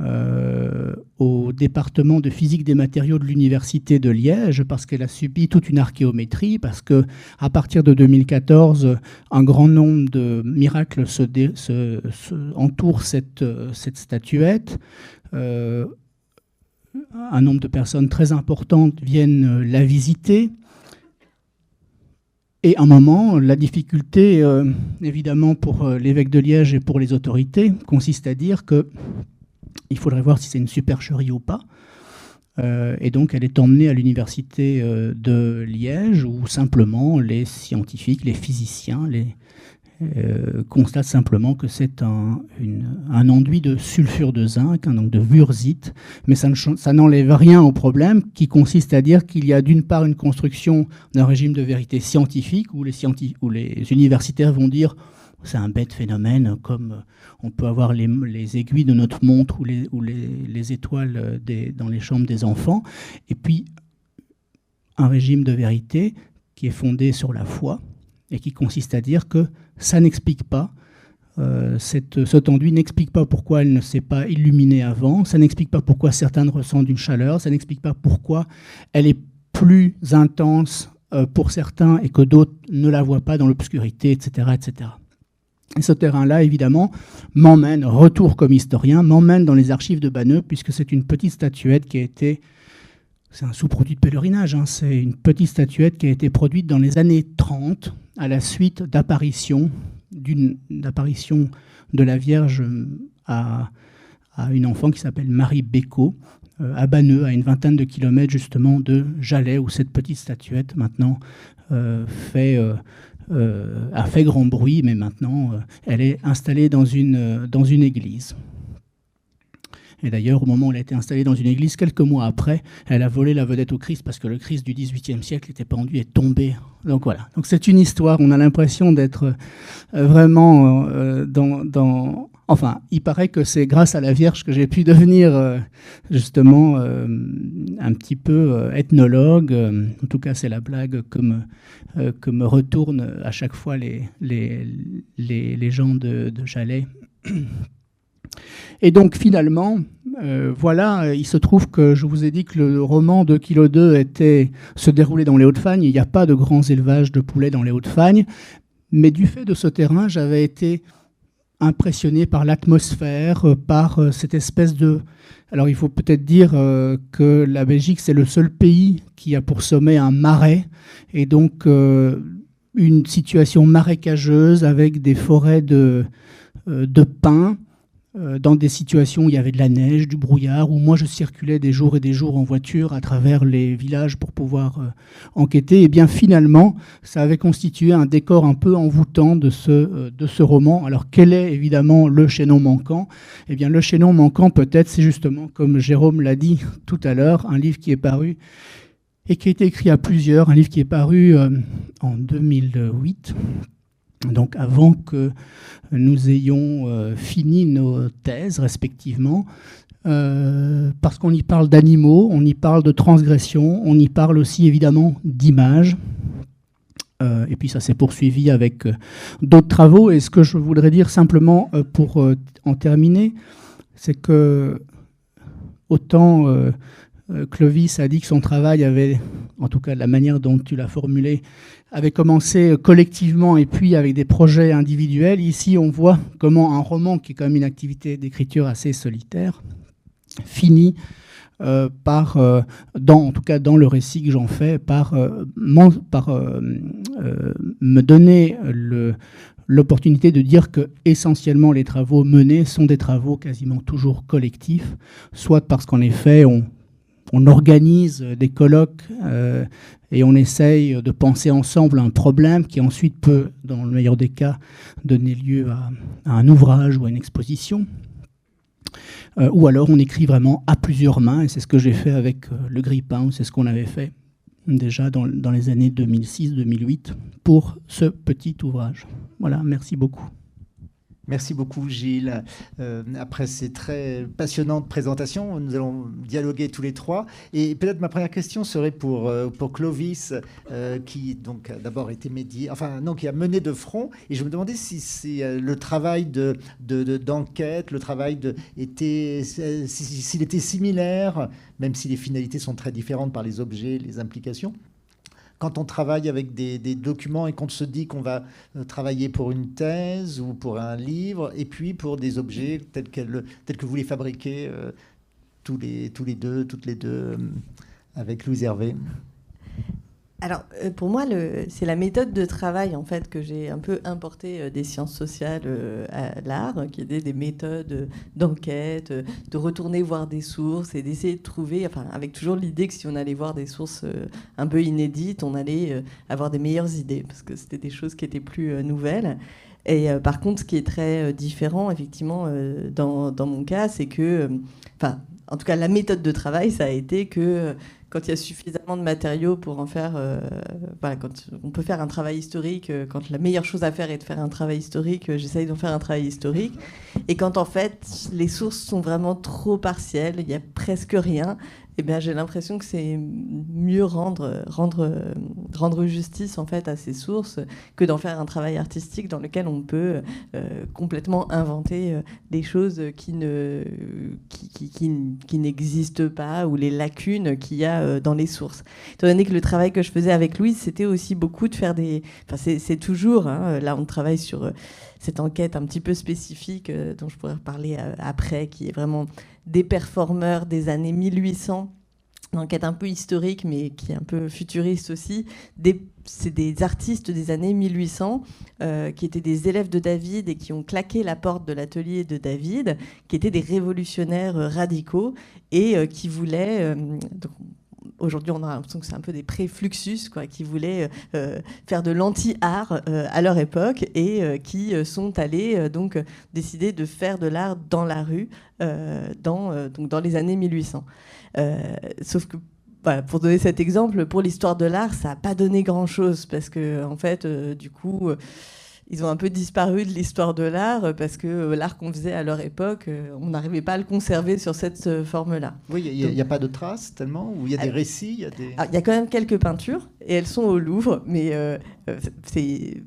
[SPEAKER 3] euh, au département de physique des matériaux de l'université de Liège parce qu'elle a subi toute une archéométrie parce que à partir de 2014 un grand nombre de miracles se, entourent cette, statuette euh, un nombre de personnes très importantes viennent la visiter et à un moment, la difficulté, euh, évidemment, pour euh, l'évêque de Liège et pour les autorités, consiste à dire qu'il faudrait voir si c'est une supercherie ou pas. Euh, et donc, elle est emmenée à l'université de Liège, où simplement les scientifiques, les physiciens, les, euh, constate simplement que c'est un, enduit de sulfure de zinc, hein, donc de wurzite, mais ça, n'enlève rien au problème qui consiste à dire qu'il y a d'une part une construction d'un régime de vérité scientifique où les, où les universitaires vont dire c'est un bête phénomène, comme on peut avoir les, aiguilles de notre montre ou les, ou les, étoiles des, dans les chambres des enfants. Et puis, un régime de vérité qui est fondé sur la foi et qui consiste à dire que ça n'explique pas euh, enduit n'explique pas pourquoi elle ne s'est pas illuminée avant, ça n'explique pas pourquoi certains ressentent une chaleur, ça n'explique pas pourquoi elle est plus intense euh, pour certains et que d'autres ne la voient pas dans l'obscurité, etc., etc. Et ce terrain-là, évidemment, m'emmène, retour comme historien, m'emmène dans les archives de Banneux, puisque c'est une petite statuette qui a été c'est un sous-produit de pèlerinage. Hein. C'est une petite statuette qui a été produite dans les années 30 à la suite d'apparitions d'une apparition de la Vierge à, une enfant qui s'appelle Marie Bécaud, euh, à Banneux, à une vingtaine de kilomètres justement de Jalais, où cette petite statuette maintenant euh, euh, a fait grand bruit, mais maintenant elle est installée dans une église. Et d'ailleurs, au moment où elle a été installée dans une église, quelques mois après, elle a volé la vedette au Christ parce que le Christ du XVIIIe siècle était pendu et tombé. Donc voilà. Donc c'est une histoire. On a l'impression d'être euh, vraiment euh, dans, Enfin, il paraît que c'est grâce à la Vierge que j'ai pu devenir euh, justement un petit peu ethnologue. En tout cas, c'est la blague que me, que me retournent à chaque fois les, les, les, gens de, de. Et donc finalement, euh, voilà, il se trouve que je vous ai dit que le roman de Kilo 2 était, se déroulait dans les Hauts-de-Fagne. Il n'y a pas de grands élevages de poulets dans les Hauts-de-Fagne. Mais du fait de ce terrain, j'avais été impressionné par l'atmosphère, euh, par euh, cette espèce de... Alors il faut peut-être dire que la Belgique, c'est le seul pays qui a pour sommet un marais. Et donc une situation marécageuse avec des forêts de, pins dans des situations où il y avait de la neige, du brouillard, où moi je circulais des jours et des jours en voiture à travers les villages pour pouvoir euh, enquêter, et eh bien finalement, ça avait constitué un décor un peu envoûtant de ce, euh, de ce roman. Alors quel est évidemment le chaînon manquant? Eh bien le chaînon manquant peut-être, c'est justement, comme Jérôme l'a dit tout à l'heure, un livre qui est paru et qui a été écrit à plusieurs, un livre qui est paru en 2008 donc avant que nous ayons euh, fini nos thèses respectivement, euh, parce qu'on y parle d'animaux, on y parle de transgression, on y parle aussi évidemment d'images. Euh, et puis ça s'est poursuivi avec d'autres travaux. Et ce que je voudrais dire simplement pour en terminer, c'est que autant Clovis a dit que son travail avait, en tout cas la manière dont tu l'as formulé, avait commencé collectivement et puis avec des projets individuels. Ici, on voit comment un roman, qui est quand même une activité d'écriture assez solitaire, finit euh, par, euh, dans, en tout cas dans le récit que j'en fais, par, euh, par me donner l'opportunité de dire que essentiellement les travaux menés sont des travaux quasiment toujours collectifs, soit parce qu'en effet on on organise des colloques euh, et on essaye de penser ensemble un problème qui ensuite peut, dans le meilleur des cas, donner lieu à, un ouvrage ou à une exposition. Euh, ou alors on écrit vraiment à plusieurs mains, et c'est ce que j'ai fait avec euh, le Grippin, c'est ce qu'on avait fait déjà dans les années 2006-2008 pour ce petit ouvrage. Voilà, merci beaucoup.
[SPEAKER 2] Merci beaucoup Gilles. Euh, après ces très passionnantes présentations, nous allons dialoguer tous les trois. Et peut-être ma première question serait pour, euh, Clovis, euh, qui donc d'abord été médié, enfin non, qui a mené de front. Et je me demandais si c'est le travail de, d'enquête, le travail de, était, s'il était similaire, même si les finalités sont très différentes par les objets, les implications quand on travaille avec des, documents et qu'on se dit qu'on va euh, travailler pour une thèse ou pour un livre, et puis pour des objets tels, que vous les fabriquez euh, tous, les, tous les deux, toutes les deux, euh, avec Louise Hervé
[SPEAKER 1] alors, euh, pour moi, c'est la méthode de travail en fait que j'ai un peu importé euh, des sciences sociales euh, à l'art, qui étaient des méthodes d'enquête, de retourner voir des sources et d'essayer de trouver, enfin, avec toujours l'idée que si on allait voir des sources un peu inédites, on allait avoir des meilleures idées, parce que c'était des choses qui étaient plus nouvelles. Et par contre, ce qui est très différent, effectivement, dans, mon cas, c'est que, enfin, en tout cas, la méthode de travail, ça a été que quand il y a suffisamment de matériaux pour en faire, voilà, quand on peut faire un travail historique, quand la meilleure chose à faire est de faire un travail historique, j'essaye d'en faire un travail historique. Et quand en fait les sources sont vraiment trop partielles, il n'y a presque rien, eh bien, j'ai l'impression que c'est mieux rendre, rendre, rendre justice en fait à ces sources que d'en faire un travail artistique dans lequel on peut euh, complètement inventer euh, des choses qui ne qui, qui, qui, n'existent pas ou les lacunes qu'il y a euh, dans les sources. Étant donné que le travail que je faisais avec Louise, c'était aussi beaucoup de faire des. Enfin, c'est toujours. Hein, là, on travaille sur cette enquête un petit peu spécifique dont je pourrais reparler après, qui est vraiment des performeurs des années 1800 une enquête un peu historique, mais qui est un peu futuriste aussi. C'est des artistes des années 1800 euh, qui étaient des élèves de David et qui ont claqué la porte de l'atelier de David, qui étaient des révolutionnaires euh, radicaux et euh, qui voulaient. Aujourd'hui, on a l'impression que c'est un peu des pré-fluxus, quoi, qui voulaient faire de l'anti-art à leur époque et qui sont allés donc décider de faire de l'art dans la rue dans, donc dans les années 1800. sauf que pour donner cet exemple, pour l'histoire de l'art, ça n'a pas donné grand-chose parce que, en fait, du coup, ils ont un peu disparu de l'histoire de l'art euh, parce que euh, l'art qu'on faisait à leur époque, euh, on n'arrivait pas à le conserver sur cette forme-là.
[SPEAKER 2] Oui, il n'y a, pas de traces tellement, ou il y a des récits Il y, a des...
[SPEAKER 1] il y a quand même quelques peintures, et elles sont au Louvre, mais c'est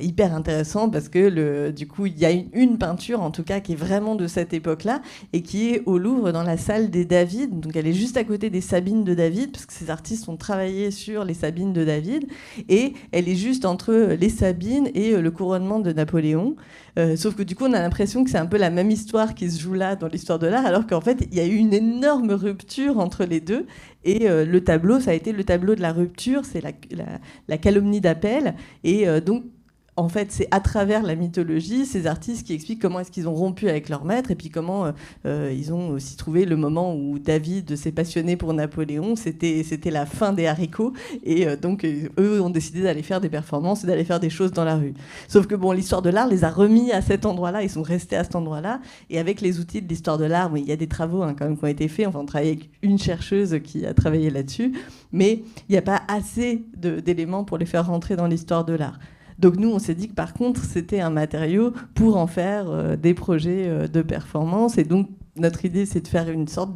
[SPEAKER 1] hyper intéressant parce que le, du coup, il y a une, une, peinture, en tout cas, qui est vraiment de cette époque-là, et qui est au Louvre dans la salle des David. Donc elle est juste à côté des Sabines de David, parce que ces artistes ont travaillé sur les Sabines de David, et elle est juste entre les Sabines et le couronnement de Napoléon. Euh, sauf que du coup, on a l'impression que c'est un peu la même histoire qui se joue là dans l'histoire de l'art, alors qu'en fait, il y a eu une énorme rupture entre les deux. Et euh, le tableau, ça a été le tableau de la rupture, c'est la, calomnie d'appel. Et euh, donc, en fait, c'est à travers la mythologie, ces artistes qui expliquent comment est-ce qu'ils ont rompu avec leur maître et puis comment euh, euh, ils ont aussi trouvé le moment où David s'est passionné pour Napoléon. C'était, la fin des haricots. Et euh, donc, eux ont décidé d'aller faire des performances et d'aller faire des choses dans la rue. Sauf que, bon, l'histoire de l'art les a remis à cet endroit-là. Ils sont restés à cet endroit-là. Et avec les outils de l'histoire de l'art, il y a des travaux hein, quand même qui ont été faits. Enfin, on travaille avec une chercheuse qui a travaillé là-dessus. Mais il n'y a pas assez d'éléments pour les faire rentrer dans l'histoire de l'art. Donc nous, on s'est dit que par contre, c'était un matériau pour en faire euh, des projets euh, de performance. Et donc, notre idée, c'est de faire une sorte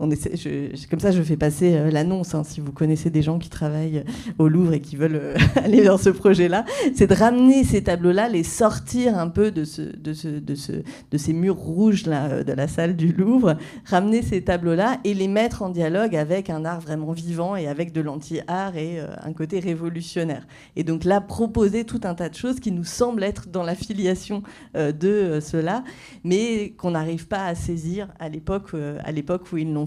[SPEAKER 1] comme ça, je fais passer euh, l'annonce. Hein, si vous connaissez des gens qui travaillent au Louvre et qui veulent euh, [laughs] aller dans ce projet-là, c'est de ramener ces tableaux-là, les sortir un peu de, ce, de, ce, de, ce, de ces murs rouges euh, de la salle du Louvre, ramener ces tableaux-là et les mettre en dialogue avec un art vraiment vivant et avec de l'anti-art et un côté révolutionnaire. Et donc là, proposer tout un tas de choses qui nous semblent être dans la filiation de cela, mais qu'on n'arrive pas à saisir à l'époque où ils l'ont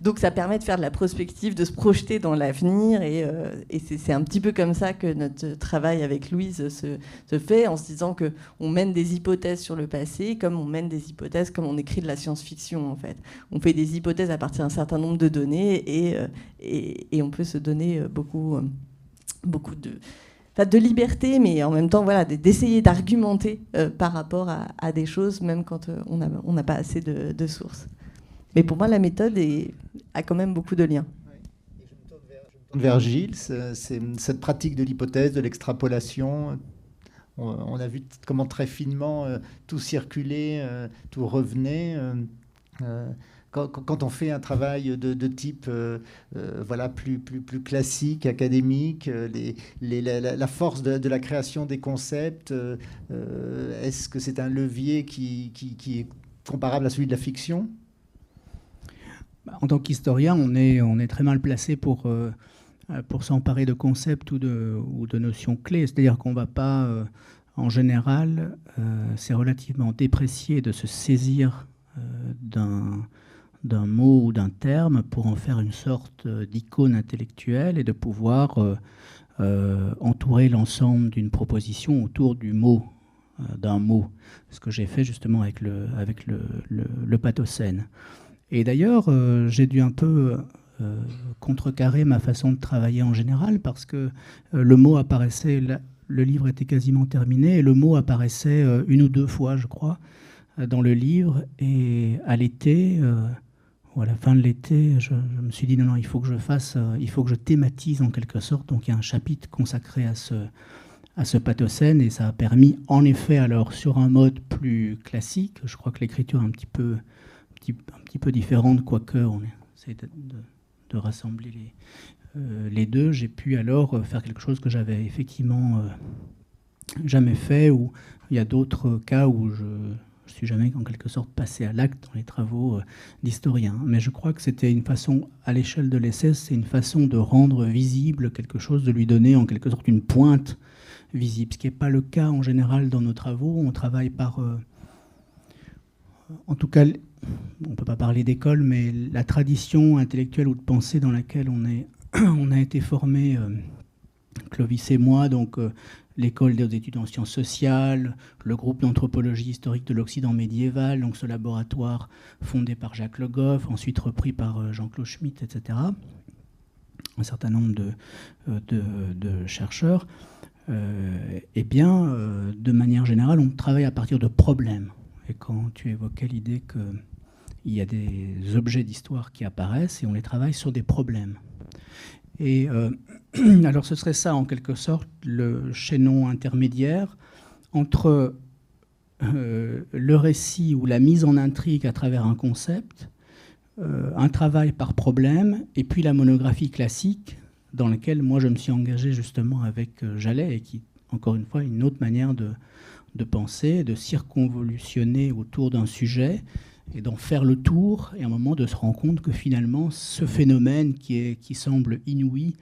[SPEAKER 1] donc ça permet de faire de la prospective, de se projeter dans l'avenir. Et, euh, c'est un petit peu comme ça que notre travail avec Louise se, fait, en se disant qu'on mène des hypothèses sur le passé, comme on mène des hypothèses, comme on écrit de la science-fiction en fait. On fait des hypothèses à partir d'un certain nombre de données et, euh, on peut se donner euh, beaucoup, de liberté, mais en même temps, voilà, d'essayer d'argumenter par rapport à, des choses, même quand on n'a pas assez de sources. Mais pour moi, la méthode a quand même beaucoup de liens.
[SPEAKER 2] Vers Gilles, c'est cette pratique de l'hypothèse, de l'extrapolation. On, a vu comment très finement euh, tout circulait, euh, tout revenait. Euh, quand, on fait un travail de, type voilà, plus, classique, académique, les, la, force de, la création des concepts, est-ce que c'est un levier qui, est comparable à celui de la fiction?
[SPEAKER 3] En tant qu'historien, on est, très mal placé pour, euh, s'emparer de concepts ou de, notions clés. C'est-à-dire qu'on ne va pas, euh, en général, euh, c'est relativement déprécié de se saisir d'un mot ou d'un terme pour en faire une sorte d'icône intellectuelle et de pouvoir entourer l'ensemble d'une proposition autour du mot, d'un mot. Ce que j'ai fait justement avec le, le pathocène. Et d'ailleurs, euh, j'ai dû un peu euh, contrecarrer ma façon de travailler en général parce que euh, le mot apparaissait, le livre était quasiment terminé et le mot apparaissait une ou deux fois, je crois, dans le livre. Et à l'été, à la fin de l'été, je, me suis dit non, non, il faut que je fasse, il faut que je thématise en quelque sorte. Donc il y a un chapitre consacré à ce, à ce pathocène et ça a permis en effet alors sur un mode plus classique, je crois que l'écriture est un petit peu, un petit, peu différente, quoique on essaie de, de, rassembler les, euh, les deux, j'ai pu alors faire quelque chose que j'avais effectivement euh, jamais fait, ou il y a d'autres cas où je ne suis jamais en quelque sorte passé à l'acte dans les travaux euh, d'historien. Mais je crois que c'était une façon, à l'échelle de l'essai, c'est une façon de rendre visible quelque chose, de lui donner en quelque sorte une pointe visible, ce qui n'est pas le cas en général dans nos travaux. On travaille par, euh, en tout cas, on ne peut pas parler d'école, mais la tradition intellectuelle ou de pensée dans laquelle on, est, [clears throat] on a été formé, euh, Clovis et moi, donc euh, l'école des études en sciences sociales, le groupe d'anthropologie historique de l'Occident médiéval, donc ce laboratoire fondé par Jacques Le Goff, ensuite repris par Jean-Claude Schmitt, etc. Un certain nombre de, chercheurs euh, eh bien, euh, de manière générale, on travaille à partir de problèmes. Et quand tu évoquais l'idée qu'il y a des objets d'histoire qui apparaissent et on les travaille sur des problèmes. Et euh, [clears throat] alors ce serait ça, en quelque sorte, le chaînon intermédiaire entre le récit ou la mise en intrigue à travers un concept, un travail par problème, et puis la monographie classique dans lequel moi je me suis engagé justement avec euh, Jalais et qui, encore une fois, une autre manière de penser, de circonvolutionner autour d'un sujet et d'en faire le tour et à un moment de se rendre compte que finalement ce phénomène qui, est, qui semble inouï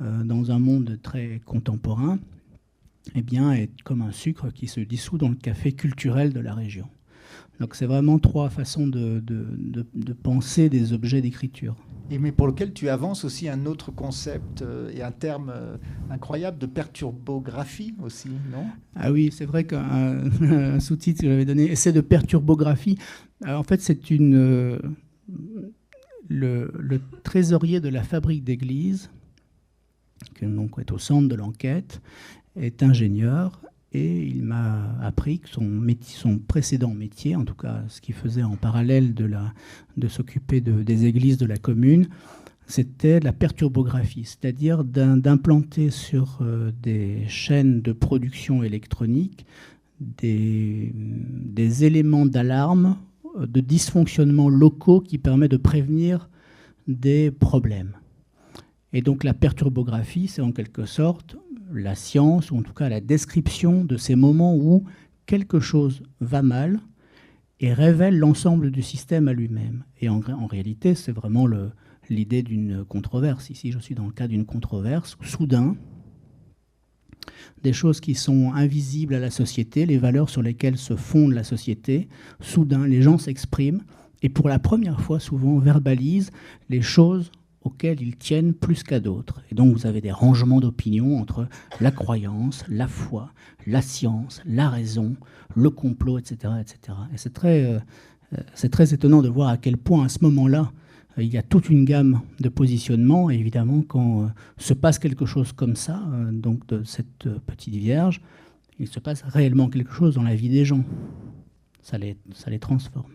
[SPEAKER 3] euh, dans un monde très contemporain, eh bien, est comme un sucre qui se dissout dans le café culturel de la région. Donc c'est vraiment trois façons de, de, de penser des objets d'écriture
[SPEAKER 2] et mais pour lequel tu avances aussi un autre concept euh, et un terme euh, incroyable de perturbographie aussi, non?
[SPEAKER 3] Ah oui, c'est vrai qu'un sous-titre que j'avais donné, essai de perturbographie, en fait c'est une... Euh, le, trésorier de la fabrique d'église, qui donc est au centre de l'enquête, est ingénieur et il m'a appris que son, précédent métier, en tout cas ce qu'il faisait en parallèle de, s'occuper de, des églises de la commune, c'était la perturbographie, c'est-à-dire d'implanter sur euh, des chaînes de production électronique des, des éléments d'alarme, euh, de dysfonctionnements locaux qui permettent de prévenir des problèmes. Et donc la perturbographie, c'est en quelque sorte la science, ou en tout cas la description de ces moments où quelque chose va mal et révèle l'ensemble du système à lui-même. Et en, réalité, c'est vraiment l'idée d'une controverse. Ici, je suis dans le cas d'une controverse soudain, des choses qui sont invisibles à la société, les valeurs sur lesquelles se fonde la société, soudain, les gens s'expriment et pour la première fois, souvent, verbalisent les choses auxquels ils tiennent plus qu'à d'autres. Et donc vous avez des rangements d'opinion entre la croyance, la foi, la science, la raison, le complot, etc. etc. Et c'est très, euh, euh, très étonnant de voir à quel point à ce moment-là, euh, il y a toute une gamme de positionnements. Et évidemment, quand se passe quelque chose comme ça, donc de cette petite vierge, il se passe réellement quelque chose dans la vie des gens. Ça les, ça les transforme.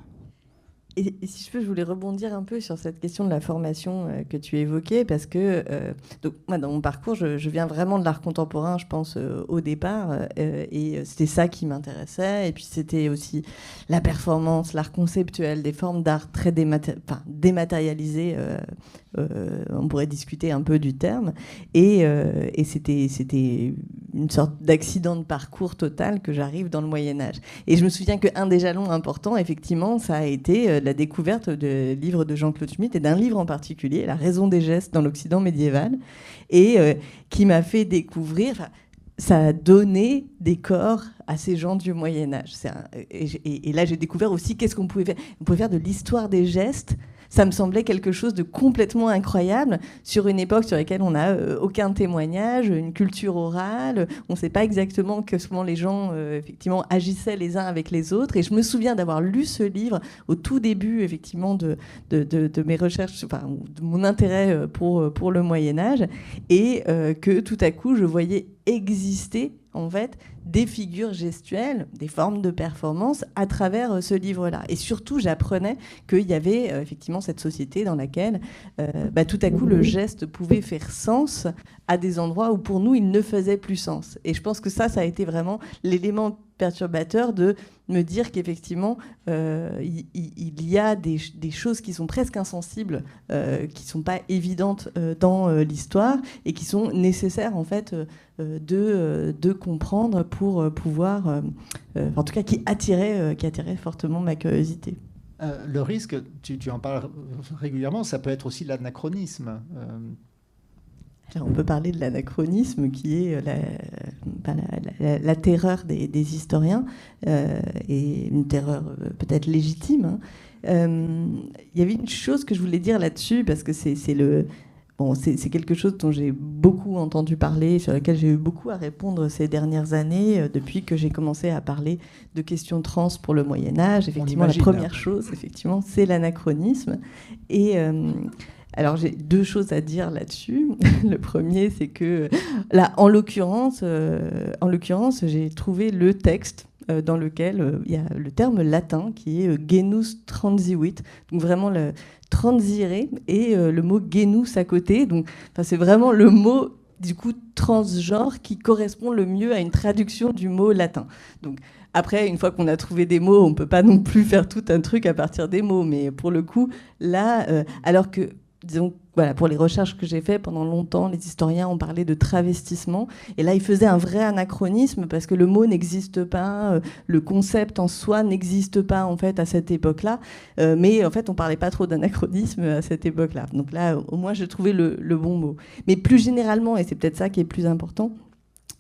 [SPEAKER 1] Et, si je peux, je voulais rebondir un peu sur cette question de la formation euh, que tu évoquais, parce que euh, donc, moi, dans mon parcours, je, viens vraiment de l'art contemporain, je pense, euh, au départ, et c'était ça qui m'intéressait. Et puis c'était aussi la performance, l'art conceptuel, des formes d'art très dématérialisées. On pourrait discuter un peu du terme. Et, et c'était une sorte d'accident de parcours total que j'arrive dans le Moyen Âge. Et je me souviens qu'un des jalons importants, effectivement, ça a été la découverte de livres de Jean-Claude Schmitt et d'un livre en particulier, La raison des gestes dans l'Occident médiéval, et euh, qui m'a fait découvrir. Ça a donné des corps à ces gens du Moyen Âge. et, et, là, j'ai découvert aussi qu'est-ce qu'on pouvait faire. On pouvait faire de l'histoire des gestes ça me semblait quelque chose de complètement incroyable sur une époque sur laquelle on n'a euh, aucun témoignage, une culture orale, on ne sait pas exactement comment les gens euh, effectivement agissaient les uns avec les autres. Et je me souviens d'avoir lu ce livre au tout début effectivement de, mes recherches, enfin, de mon intérêt euh, pour, pour le Moyen Âge, et que tout à coup je voyais exister en fait des figures gestuelles, des formes de performance à travers euh, ce livre-là. Et surtout, j'apprenais qu'il y avait euh, effectivement cette société dans laquelle euh, bah, tout à coup le geste pouvait faire sens à des endroits où pour nous il ne faisait plus sens. Et je pense que ça, ça a été vraiment l'élément perturbateur de me dire qu'effectivement, il, y a des, choses qui sont presque insensibles, qui ne sont pas évidentes dans l'histoire et qui sont nécessaires en fait de, de comprendre pour euh, pouvoir, euh, euh, en tout cas qui attirait, qui attirait fortement ma curiosité.
[SPEAKER 2] le risque, tu, en parles régulièrement, ça peut être aussi l'anachronisme.
[SPEAKER 1] On peut parler de l'anachronisme qui est la, ben, la, terreur des, historiens, et une terreur peut-être légitime. Hein. Il y avait une chose que je voulais dire là-dessus, parce que c'est le, c'est quelque chose dont j'ai beaucoup entendu parler, sur lequel j'ai eu beaucoup à répondre ces dernières années, euh, depuis que j'ai commencé à parler de questions trans pour le Moyen Âge. Effectivement, la première chose, effectivement, c'est l'anachronisme. Et euh, alors j'ai deux choses à dire là-dessus. [laughs] le premier, c'est que là, en l'occurrence, euh, en l'occurrence, j'ai trouvé le texte dans lequel il y a le terme latin qui est genus transivuit, donc vraiment le, transiré et euh, le mot genus à côté. Donc, c'est vraiment le mot du coup transgenre qui correspond le mieux à une traduction du mot latin. Donc après, une fois qu'on a trouvé des mots, on peut pas non plus faire tout un truc à partir des mots. Mais pour le coup, là, euh, alors que disons voilà, pour les recherches que j'ai faites pendant longtemps, les historiens ont parlé de travestissement. Et là, ils faisaient un vrai anachronisme parce que le mot n'existe pas, euh, le concept en soi n'existe pas en fait à cette époque-là. Euh, mais en fait, on parlait pas trop d'anachronisme à cette époque-là. Donc là, au moins, j'ai trouvé le, le bon mot. Mais plus généralement, et c'est peut-être ça qui est plus important,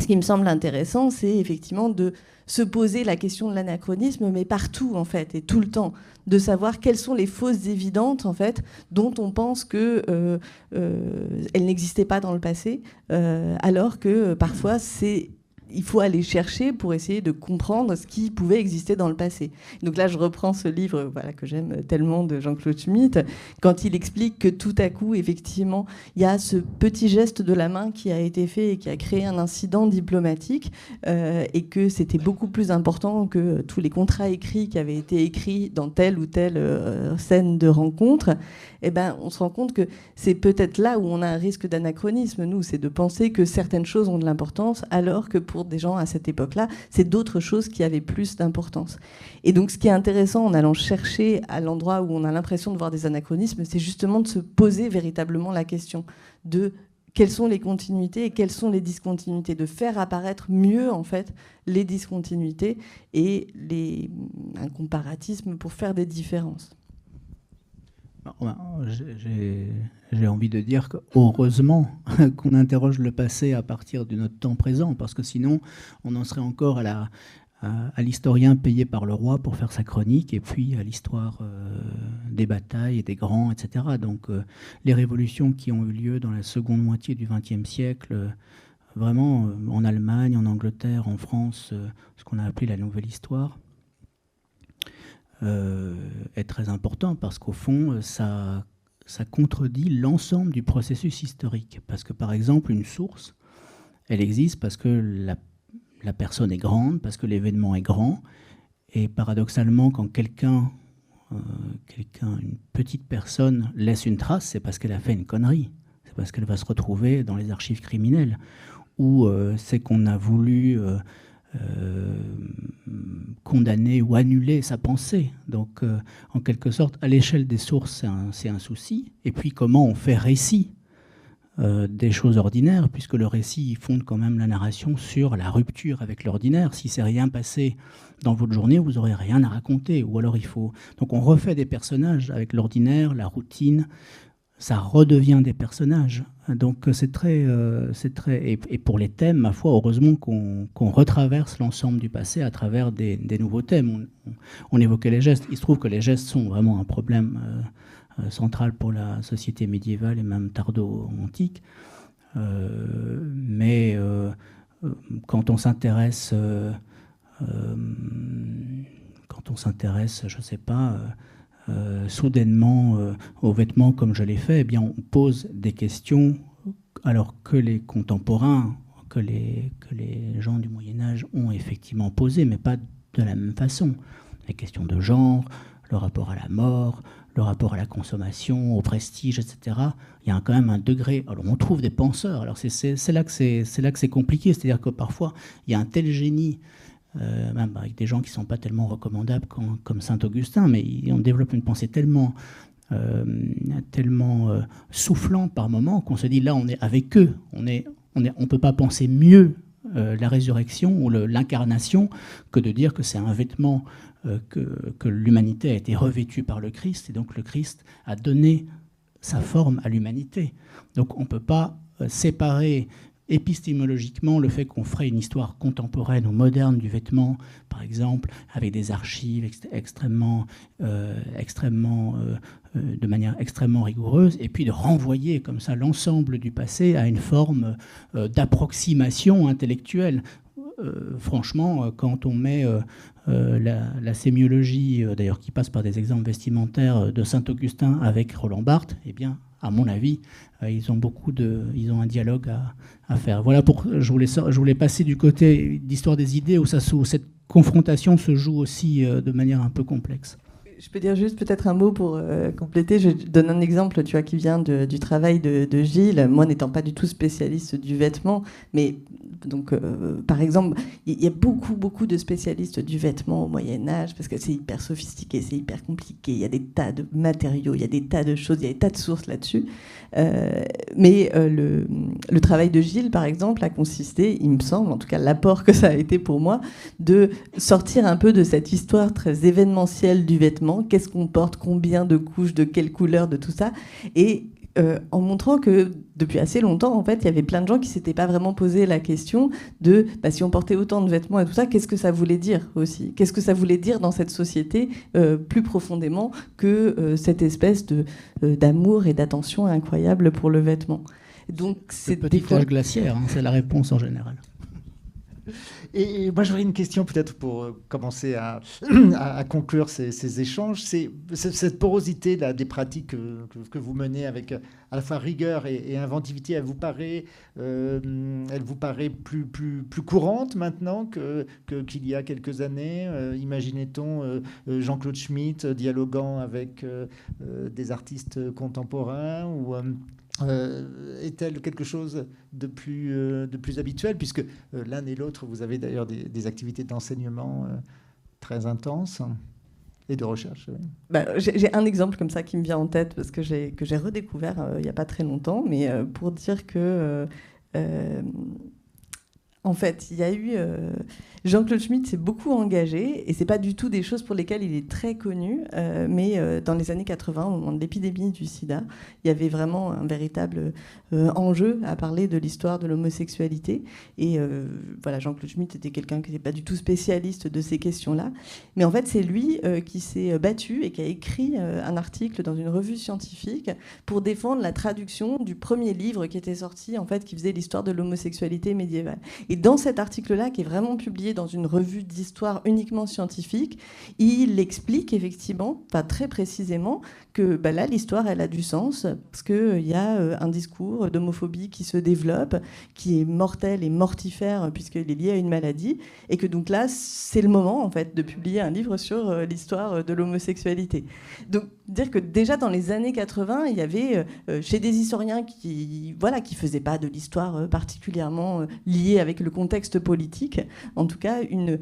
[SPEAKER 1] ce qui me semble intéressant, c'est effectivement de se poser la question de l'anachronisme, mais partout en fait, et tout le temps, de savoir quelles sont les fausses évidentes en fait, dont on pense qu'elles euh, euh, n'existaient pas dans le passé, euh, alors que parfois c'est il faut aller chercher pour essayer de comprendre ce qui pouvait exister dans le passé. Donc là, je reprends ce livre voilà, que j'aime tellement de Jean-Claude Schmitt, quand il explique que tout à coup, effectivement, il y a ce petit geste de la main qui a été fait et qui a créé un incident diplomatique, euh, et que c'était beaucoup plus important que tous les contrats écrits qui avaient été écrits dans telle ou telle euh, scène de rencontre. Eh ben, on se rend compte que c'est peut-être là où on a un risque d'anachronisme, nous, c'est de penser que certaines choses ont de l'importance, alors que pour des gens à cette époque-là, c'est d'autres choses qui avaient plus d'importance. Et donc, ce qui est intéressant en allant chercher à l'endroit où on a l'impression de voir des anachronismes, c'est justement de se poser véritablement la question de quelles sont les continuités et quelles sont les discontinuités, de faire apparaître mieux en fait les discontinuités et les, un comparatisme pour faire des différences.
[SPEAKER 3] J'ai envie de dire heureusement [laughs] qu'on interroge le passé à partir de notre temps présent, parce que sinon on en serait encore à l'historien payé par le roi pour faire sa chronique, et puis à l'histoire euh, des batailles et des grands, etc. Donc euh, les révolutions qui ont eu lieu dans la seconde moitié du XXe siècle, euh, vraiment en Allemagne, en Angleterre, en France, ce qu'on a appelé la nouvelle histoire, est très important parce qu'au fond, ça, ça contredit l'ensemble du processus historique. Parce que par exemple, une source, elle existe parce que la, la personne est grande, parce que l'événement est grand. Et paradoxalement, quand quelqu'un, euh, quelqu'un, une petite personne laisse une trace, c'est parce qu'elle a fait une connerie. C'est parce qu'elle va se retrouver dans les archives criminelles. Ou euh, c'est qu'on a voulu euh, condamner ou annuler sa pensée. Donc, euh, en quelque sorte, à l'échelle des sources, c'est un, souci. Et puis, comment on fait récit euh, des choses ordinaires, puisque le récit fonde quand même la narration sur la rupture avec l'ordinaire. Si c'est rien passé dans votre journée, vous n'aurez rien à raconter. Ou alors, il faut. Donc, on refait des personnages avec l'ordinaire, la routine, ça redevient des personnages. Donc c'est très, euh, c'est très, et, pour les thèmes, ma foi, heureusement qu'on retraverse l'ensemble du passé à travers des, nouveaux thèmes. On, évoquait les gestes. Il se trouve que les gestes sont vraiment un problème euh, euh, central pour la société médiévale et même tardo-antique. mais quand on s'intéresse, quand on s'intéresse, je ne sais pas euh, soudainement euh, aux vêtements comme je l'ai fait, eh bien, on pose des questions alors que les contemporains que les, que les gens du Moyen Âge ont effectivement posées, mais pas de la même façon. Les questions de genre, le rapport à la mort, le rapport à la consommation, au prestige, etc. Il y a quand même un degré. Alors on trouve des penseurs. Alors c'est là que c'est compliqué, c'est-à-dire que parfois il y a un tel génie. Euh, même avec des gens qui ne sont pas tellement recommandables comme Saint Augustin, mais on développe une pensée tellement, euh, tellement euh, soufflante par moment qu'on se dit là on est avec eux, on ne on on peut pas penser mieux la résurrection ou l'incarnation que de dire que c'est un vêtement euh, que, l'humanité a été revêtue par le Christ, et donc le Christ a donné sa forme à l'humanité. Donc on ne peut pas séparer épistémologiquement le fait qu'on ferait une histoire contemporaine ou moderne du vêtement, par exemple, avec des archives extrêmement, euh, extrêmement, de manière extrêmement rigoureuse, et puis de renvoyer comme ça l'ensemble du passé à une forme d'approximation intellectuelle. franchement, quand on met euh, la, sémiologie, euh, d'ailleurs qui passe par des exemples vestimentaires euh, de Saint-Augustin avec Roland Barthes, eh bien, à mon avis, ils ont beaucoup de, ils ont un dialogue à, faire. Voilà pour, je voulais, je voulais passer du côté d'histoire des idées où, où cette confrontation se joue aussi de manière un peu complexe.
[SPEAKER 1] Je peux dire juste peut-être un mot pour compléter. Je donne un exemple, tu vois, qui vient du travail de, Gilles. Moi, n'étant pas du tout spécialiste du vêtement, mais donc, euh, par exemple, il y a beaucoup, beaucoup de spécialistes du vêtement au Moyen Âge parce que c'est hyper sophistiqué, c'est hyper compliqué. Il y a des tas de matériaux, il y a des tas de choses, il y a des tas de sources là-dessus. Euh, mais euh, le, travail de Gilles, par exemple, a consisté, il me semble, en tout cas l'apport que ça a été pour moi, de sortir un peu de cette histoire très événementielle du vêtement. Qu'est-ce qu'on porte, combien de couches, de quelle couleur, de tout ça, et euh, en montrant que depuis assez longtemps, en fait, il y avait plein de gens qui s'étaient pas vraiment posé la question de bah, si on portait autant de vêtements et tout ça, qu'est-ce que ça voulait dire aussi? Qu'est-ce que ça voulait dire dans cette société euh, plus profondément que euh, cette espèce de d'amour et d'attention incroyable pour le vêtement?
[SPEAKER 3] Donc c'est petit fois... glaciaire, hein, c'est la réponse en général. [laughs]
[SPEAKER 2] Et moi, j'aurais une question peut-être pour euh, commencer à, [clears throat] conclure ces, échanges. C'est cette porosité des pratiques que, vous menez avec euh, à la fois rigueur et, inventivité. Elle vous paraît, euh, elle vous paraît plus, plus, courante maintenant que, qu'il y a quelques années Imaginait-on Jean-Claude Schmitt dialoguant avec des artistes contemporains ou euh, est-elle quelque chose de plus, euh, de plus habituel Puisque euh, l'un et l'autre, vous avez d'ailleurs des, activités d'enseignement très intenses et de recherche.
[SPEAKER 1] Bah, j'ai un exemple comme ça qui me vient en tête parce que j'ai redécouvert il n'y a pas très longtemps, mais pour dire que en fait, il y a eu Jean-Claude Schmitt s'est beaucoup engagé, et c'est pas du tout des choses pour lesquelles il est très connu, euh, mais euh, dans les années 80, au moment de l'épidémie du sida, il y avait vraiment un véritable euh, enjeu à parler de l'histoire de l'homosexualité. Et voilà, Jean-Claude Schmitt était quelqu'un qui n'était pas du tout spécialiste de ces questions-là. Mais en fait, c'est lui qui s'est battu et qui a écrit un article dans une revue scientifique pour défendre la traduction du premier livre qui était sorti, en fait, qui faisait l'histoire de l'homosexualité médiévale. Et dans cet article-là, qui est vraiment publié dans une revue d'histoire uniquement scientifique, il explique effectivement, pas très précisément, que bah là, l'histoire, elle a du sens, parce qu'il euh, y a euh, un discours d'homophobie qui se développe, qui est mortel et mortifère, puisqu'il est lié à une maladie, et que donc là, c'est le moment, en fait, de publier un livre sur euh, l'histoire de l'homosexualité. Donc, dire que déjà dans les années 80, il y avait chez des historiens qui voilà qui faisaient pas de l'histoire particulièrement liée avec le contexte politique, en tout cas une,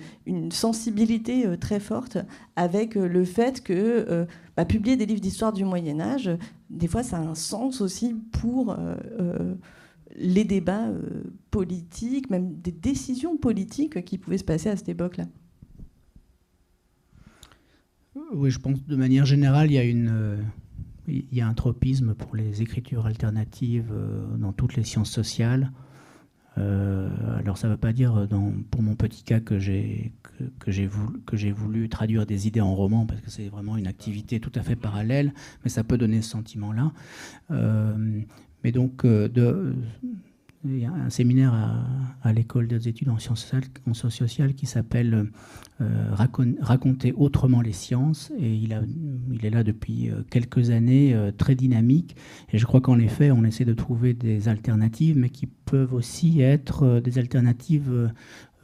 [SPEAKER 1] sensibilité très forte avec le fait que bah, publier des livres d'histoire du Moyen Âge, des fois, ça a un sens aussi pour euh, euh, les débats euh, politiques, même des décisions politiques qui pouvaient se passer à cette époque-là.
[SPEAKER 3] Oui, je pense de manière générale, il y a une a un tropisme pour les écritures alternatives dans toutes les sciences sociales. Euh, alors ça ne veut pas dire pour mon petit cas que j'ai que, voulu, traduire des idées en roman parce que c'est vraiment une activité tout à fait parallèle, mais ça peut donner ce sentiment-là. Euh, mais donc euh, de, il y a un séminaire à, l'école des études en sciences sociales, qui s'appelle euh, Raconter autrement les sciences. Et il, est là depuis euh, quelques années, euh, très dynamique. Et je crois qu'en effet, on essaie de trouver des alternatives, mais qui peuvent aussi être des alternatives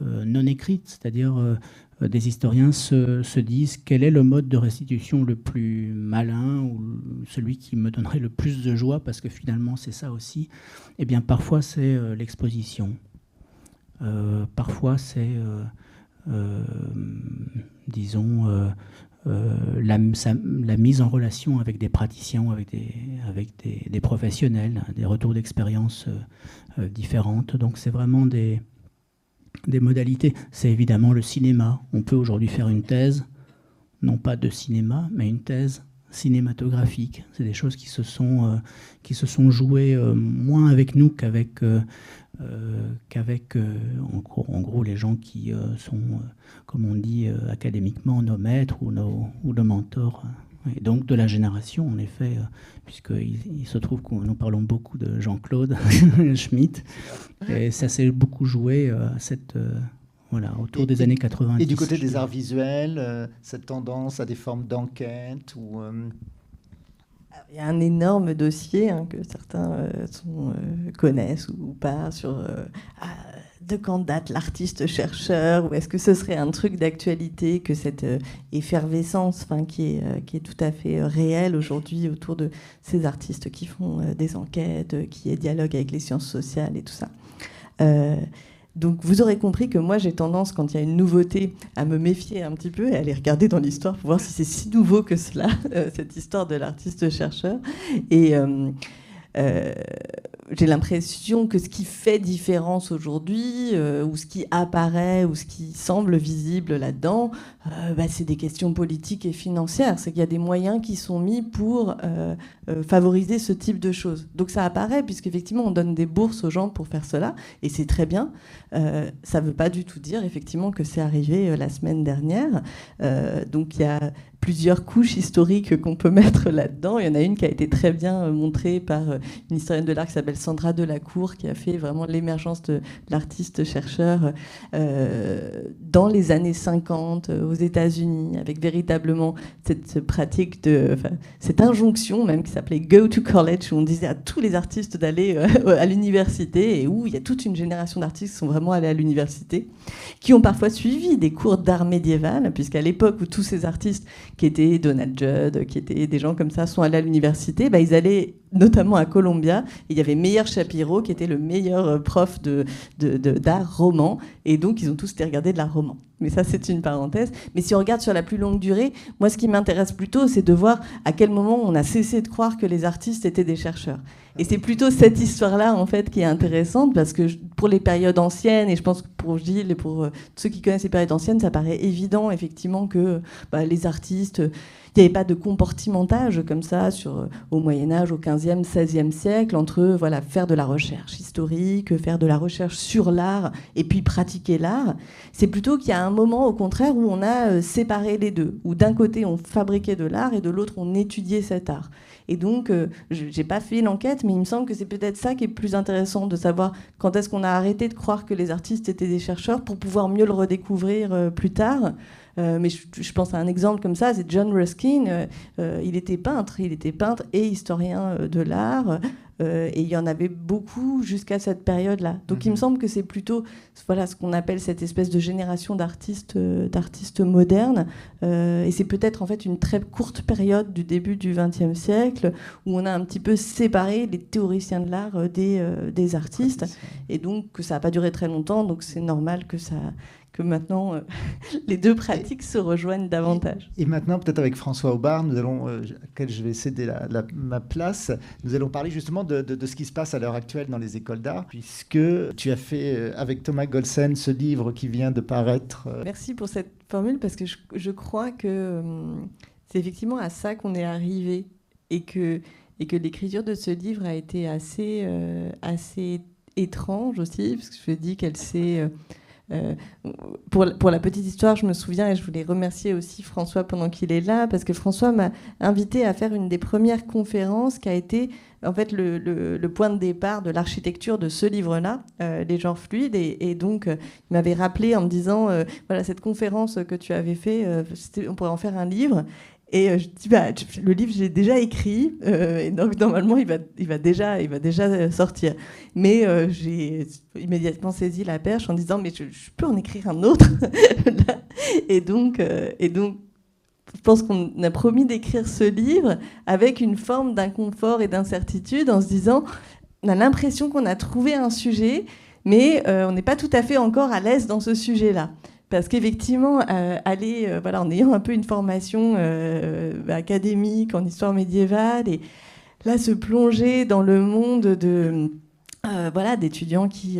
[SPEAKER 3] non écrites, c'est-à-dire des historiens se, disent quel est le mode de restitution le plus malin ou celui qui me donnerait le plus de joie, parce que finalement c'est ça aussi. Eh bien parfois c'est euh, l'exposition, euh, parfois c'est, disons, la, mise en relation avec des praticiens, avec des, avec des professionnels, des retours d'expérience différentes. Donc c'est vraiment des des modalités. C'est évidemment le cinéma. On peut aujourd'hui faire une thèse, non pas de cinéma, mais une thèse cinématographique. C'est des choses qui se sont, euh, qui se sont jouées euh, moins avec nous qu'avec, euh, qu'avec en, gros, les gens qui sont, comme on dit académiquement, nos maîtres ou nos, ou nos mentors. Et donc de la génération, en effet, puisqu'il il se trouve que nous parlons beaucoup de Jean-Claude [laughs] Schmitt, et ça s'est beaucoup joué à cette, voilà, autour des années 90.
[SPEAKER 2] Et du côté des arts visuels, euh, cette tendance à des formes d'enquête ou euh,
[SPEAKER 1] Il y a un énorme dossier hein, que certains euh, connaissent ou pas sur ah, de quand date l'artiste-chercheur ou est-ce que ce serait un truc d'actualité que cette effervescence qui, est, qui est tout à fait réelle aujourd'hui autour de ces artistes qui font des enquêtes, qui dialoguent avec les sciences sociales et tout ça. Donc vous aurez compris que moi j'ai tendance, quand il y a une nouveauté, à me méfier un petit peu et à aller regarder dans l'histoire pour voir si c'est si nouveau que cela, [laughs] euh, cette histoire de l'artiste-chercheur. Et euh, euh, j'ai l'impression que ce qui fait différence aujourd'hui, ou ce qui apparaît, ou ce qui semble visible là-dedans, euh, bah, c'est des questions politiques et financières. C'est qu'il y a des moyens qui sont mis pour euh, favoriser ce type de choses. Donc ça apparaît, puisqu'effectivement, on donne des bourses aux gens pour faire cela, et c'est très bien. ça ne veut pas du tout dire, effectivement, que c'est arrivé la semaine dernière. donc il y a plusieurs couches historiques qu'on peut [laughs] mettre là-dedans. Il y en a une qui a été très bien montrée par une historienne de l'art qui s'appelle Sandra Delacour, qui a fait vraiment l'émergence de l'artiste-chercheur euh, dans les années 50 euh, aux États-Unis, avec véritablement cette pratique de, cette injonction même qui s'appelait Go to College, où on disait à tous les artistes d'aller euh, à l'université et où il y a toute une génération d'artistes qui sont vraiment allés à l'université, qui ont parfois suivi des cours d'art médiéval, puisqu'à l'époque où tous ces artistes qui étaient Donald Judd, qui étaient des gens comme ça, sont allés à l'université, bah, ils allaient notamment à Columbia. il y avait Meyer Shapiro, qui était le meilleur euh, prof d'art de, de, roman. Et donc, ils ont tous été regarder de l'art roman. Mais ça, c'est une parenthèse. Mais si on regarde sur la plus longue durée, moi, ce qui m'intéresse plutôt, c'est de voir à quel moment on a cessé de croire que les artistes étaient des chercheurs. Et c'est plutôt cette histoire-là, en fait, qui est intéressante, parce que pour les périodes anciennes, et je pense que pour Gilles et pour euh, ceux qui connaissent les périodes anciennes, ça paraît évident, effectivement, que bah, les artistes il n'y avait pas de comportementage comme ça euh, au Moyen Âge, au 15e, 16e siècle, entre voilà, faire de la recherche historique, faire de la recherche sur l'art et puis pratiquer l'art. C'est plutôt qu'il y a un moment, au contraire, où on a euh, séparé les deux, où d'un côté on fabriquait de l'art et de l'autre on étudiait cet art. Et donc, euh, je n'ai pas fait l'enquête, mais il me semble que c'est peut-être ça qui est plus intéressant, de savoir quand est-ce qu'on a arrêté de croire que les artistes étaient des chercheurs pour pouvoir mieux le redécouvrir plus tard. Euh, mais je, pense à un exemple comme ça, c'est John Ruskin. Euh, euh, il était peintre, il était peintre et historien de l'art. et il y en avait beaucoup jusqu'à cette période-là. Donc il me mhm. semble que c'est plutôt voilà, ce qu'on appelle cette espèce de génération d'artistes, d'artistes modernes. et c'est peut-être en fait une très courte période du début du XXe siècle où on a un petit peu séparé les théoriciens de l'art des, des artistes. Et donc que ça n'a pas duré très longtemps, donc c'est normal que ça que maintenant euh, [laughs] les deux pratiques se rejoignent davantage.
[SPEAKER 2] Et, maintenant, peut-être avec François Aubard, nous allons, euh, à quel je vais céder ma place, nous allons parler justement de, ce qui se passe à l'heure actuelle dans les écoles d'art, puisque tu as fait euh, avec Thomas Golsen ce livre qui vient de paraître.
[SPEAKER 1] Merci pour cette formule, parce que je, crois que c'est effectivement à ça qu'on est arrivé et que, et que l'écriture de ce livre a été assez, assez étrange aussi, parce que je dis qu'elle s'est pour, pour la petite histoire, je me souviens et je voulais remercier aussi François pendant qu'il est là, parce que François m'a invité à faire une des premières conférences qui a été en fait le, point de départ de l'architecture de ce livre-là, les genres fluides. Et, donc, il m'avait rappelé en me disant, voilà, cette conférence que tu avais fait, on pourrait en faire un livre. Et euh, je dis, bah, le livre, j'ai déjà écrit, euh, et donc normalement, il va, il va, déjà, il va déjà euh, sortir. Mais j'ai immédiatement saisi la perche en disant, mais je, peux en écrire un autre. [laughs] et, donc, et donc, je pense qu'on a promis d'écrire ce livre avec une forme d'inconfort et d'incertitude en se disant, on a l'impression qu'on a trouvé un sujet, mais on n'est pas tout à fait encore à l'aise dans ce sujet-là. Parce qu'effectivement, euh, aller, euh, voilà, en ayant un peu une formation euh, académique en histoire médiévale, et là, se plonger dans le monde de, voilà, d'étudiants qui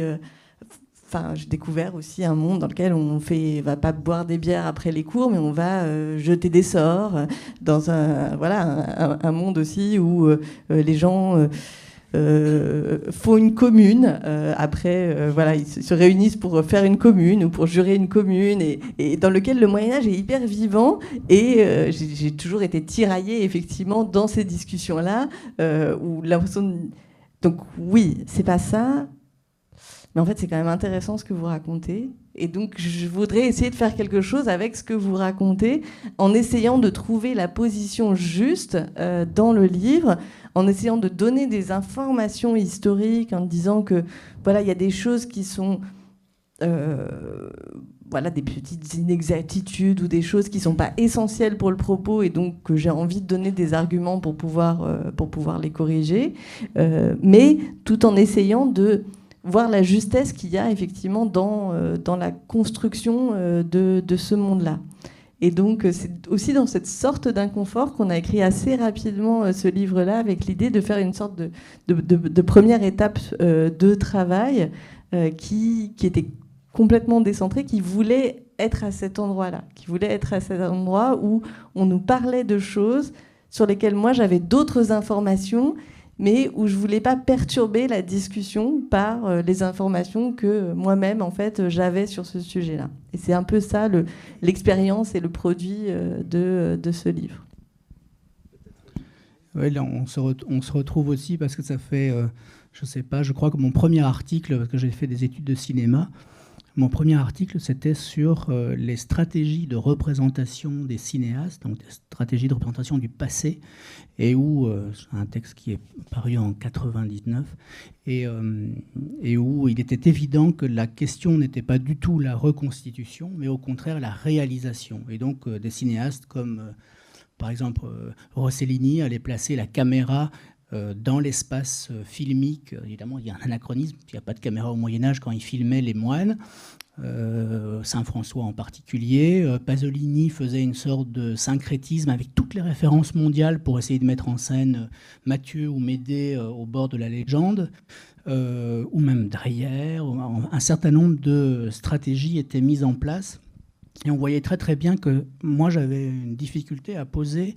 [SPEAKER 1] enfin, j'ai découvert aussi un monde dans lequel on fait, va pas boire des bières après les cours, mais on va jeter des sorts dans un, voilà, un monde aussi où les gens font une commune. Euh, après, euh, voilà, ils se réunissent pour faire une commune ou pour jurer une commune, et, dans lequel le Moyen Âge est hyper vivant. Et j'ai toujours été tiraillée effectivement dans ces discussions-là, où l'impression. Donc oui, c'est pas ça, mais en fait, c'est quand même intéressant ce que vous racontez. Et donc, je voudrais essayer de faire quelque chose avec ce que vous racontez, en essayant de trouver la position juste dans le livre, en essayant de donner des informations historiques, en disant que voilà, il y a des choses qui sont euh, voilà, des petites inexactitudes ou des choses qui ne sont pas essentielles pour le propos et donc que j'ai envie de donner des arguments pour pouvoir, euh, pour pouvoir les corriger, euh, mais tout en essayant de voir la justesse qu'il y a effectivement dans, dans la construction de, de ce monde-là. Et donc, euh, c'est aussi dans cette sorte d'inconfort qu'on a écrit assez rapidement euh, ce livre-là, avec l'idée de faire une sorte de, première étape euh, de travail qui, qui, était complètement décentré, qui voulait être à cet endroit-là, qui voulait être à cet endroit où on nous parlait de choses sur lesquelles moi j'avais d'autres informations mais où je voulais pas perturber la discussion par euh, les informations que moi-même en fait j'avais sur ce sujet-là. Et c'est un peu ça l'expérience et le produit euh, de, ce livre.
[SPEAKER 3] Oui, on, se retrouve aussi parce que ça fait, euh, je sais pas, je crois que mon premier article, parce que j'ai fait des études de cinéma, mon premier article, c'était sur euh, les stratégies de représentation des cinéastes, donc des stratégies de représentation du passé, et où, euh, un texte qui est paru en 99, et, euh, et, où il était évident que la question n'était pas du tout la reconstitution, mais au contraire la réalisation. Et donc des cinéastes comme, par exemple, Rossellini allait placer la caméra dans l'espace filmique, évidemment, il y a un anachronisme, il n'y a pas de caméra au Moyen Âge quand il filmait les moines. Euh, Saint-François en particulier. Euh, Pasolini faisait une sorte de syncrétisme avec toutes les références mondiales pour essayer de mettre en scène euh, Mathieu ou Médée au bord de la légende, ou même Dreyer. Un certain nombre de stratégies étaient mises en place. Et on voyait très très bien que moi j'avais une difficulté à poser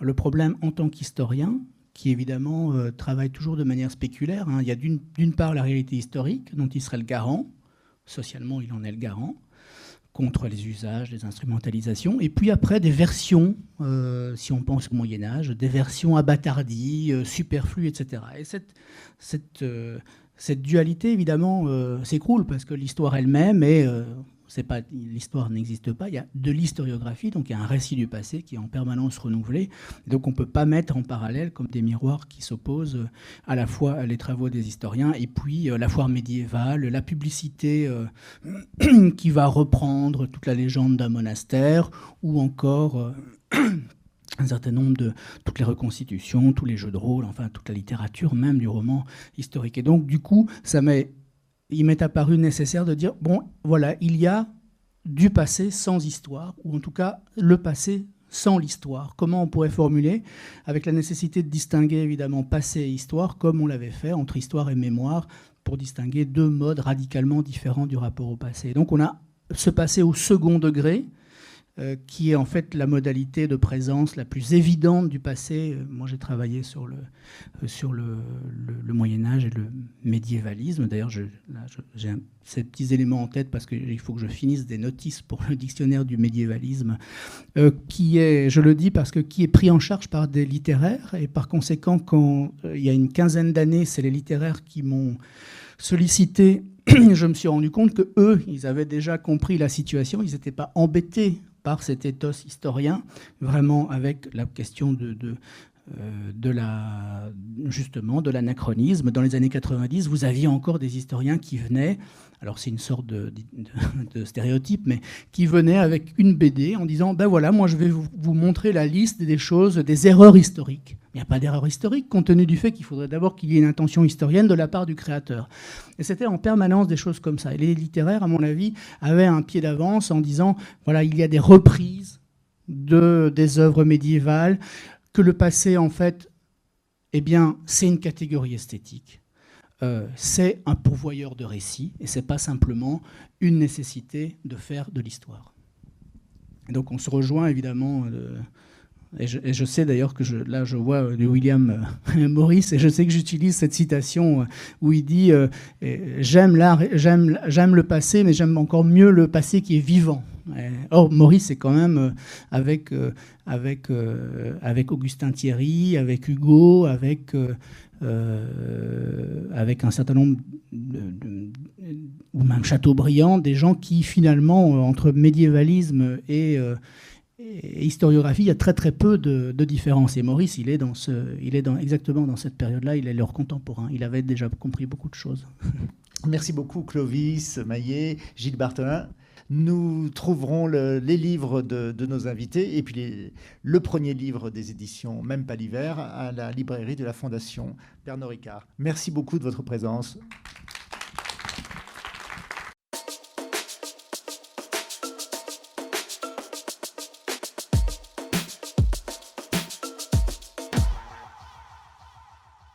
[SPEAKER 3] le problème en tant qu'historien, qui évidemment travaille toujours de manière spéculaire. Hein. Il y a d'une part la réalité historique, dont il serait le garant, socialement il en est le garant, contre les usages, les instrumentalisations, et puis après des versions, euh, si on pense au Moyen Âge, des versions abattardies, euh, superflues, etc. Et euh, cette dualité, évidemment, s'écroule parce que l'histoire elle-même est pas l'histoire n'existe pas, il y a de l'historiographie, donc il y a un récit du passé qui est en permanence renouvelé. Donc on ne peut pas mettre en parallèle comme des miroirs qui s'opposent euh, à la fois les travaux des historiens et puis euh, la foire médiévale, la publicité euh, [clears throat] qui va reprendre toute la légende d'un monastère ou encore [clears throat] un certain nombre de toutes les reconstitutions, tous les jeux de rôle, enfin toute la littérature même du roman historique. Et donc du coup, ça met il m'est apparu nécessaire de dire, bon, voilà, il y a du passé sans histoire, ou en tout cas le passé sans l'histoire. Comment on pourrait formuler Avec la nécessité de distinguer évidemment passé et histoire, comme on l'avait fait entre histoire et mémoire, pour distinguer deux modes radicalement différents du rapport au passé. Donc on a ce passé au second degré, euh, qui est en fait la modalité de présence la plus évidente du passé. Euh, moi, j'ai travaillé sur le, euh, sur le, Moyen Âge et le médiévalisme. D'ailleurs, j'ai ces petits éléments en tête parce qu'il faut que je finisse des notices pour le dictionnaire du médiévalisme, qui est, je le dis parce que qui est pris en charge par des littéraires et par conséquent, quand il y a une quinzaine d'années, c'est les littéraires qui m'ont sollicité [clears throat] je me suis rendu compte que eux, ils avaient déjà compris la situation, ils n'étaient pas embêtés par cet ethos historien, vraiment avec la question de, de, de la, justement de l'anachronisme. Dans les années 90, vous aviez encore des historiens qui venaient, alors c'est une sorte de, de, stéréotype, mais qui venaient avec une BD en disant, ben voilà, moi je vais vous, vous montrer la liste des choses, des erreurs historiques. Il n'y a pas d'erreur historique, compte tenu du fait qu'il faudrait d'abord qu'il y ait une intention historienne de la part du créateur. Et c'était en permanence des choses comme ça. Et les littéraires, à mon avis, avaient un pied d'avance en disant, voilà, il y a des reprises de, des œuvres médiévales, que le passé, en fait, eh bien, c'est une catégorie esthétique. Euh, c'est un pourvoyeur de récits, et c'est pas simplement une nécessité de faire de l'histoire. Donc on se rejoint évidemment... Euh, et je, sais d'ailleurs que là, je vois de William euh, [laughs] Morris, et je sais que j'utilise cette citation euh, où il dit euh, J'aime l'art, j'aime le passé, mais j'aime encore mieux le passé qui est vivant. Or, Maurice est quand même avec, avec, avec Augustin Thierry, avec Hugo, avec, avec un certain nombre, ou même Chateaubriand, des gens qui finalement, entre médiévalisme et historiographie, il y a très très peu de, de différences. Et Maurice, il est, dans ce, il est dans, exactement dans cette période-là, il est leur contemporain. Il avait déjà compris beaucoup de choses.
[SPEAKER 2] Merci beaucoup Clovis, Maillet, Gilles Barthelin. Nous trouverons les livres de, nos invités et puis le premier livre des éditions Même pas l'hiver à la librairie de la Fondation Pernod Ricard. Merci beaucoup de votre présence.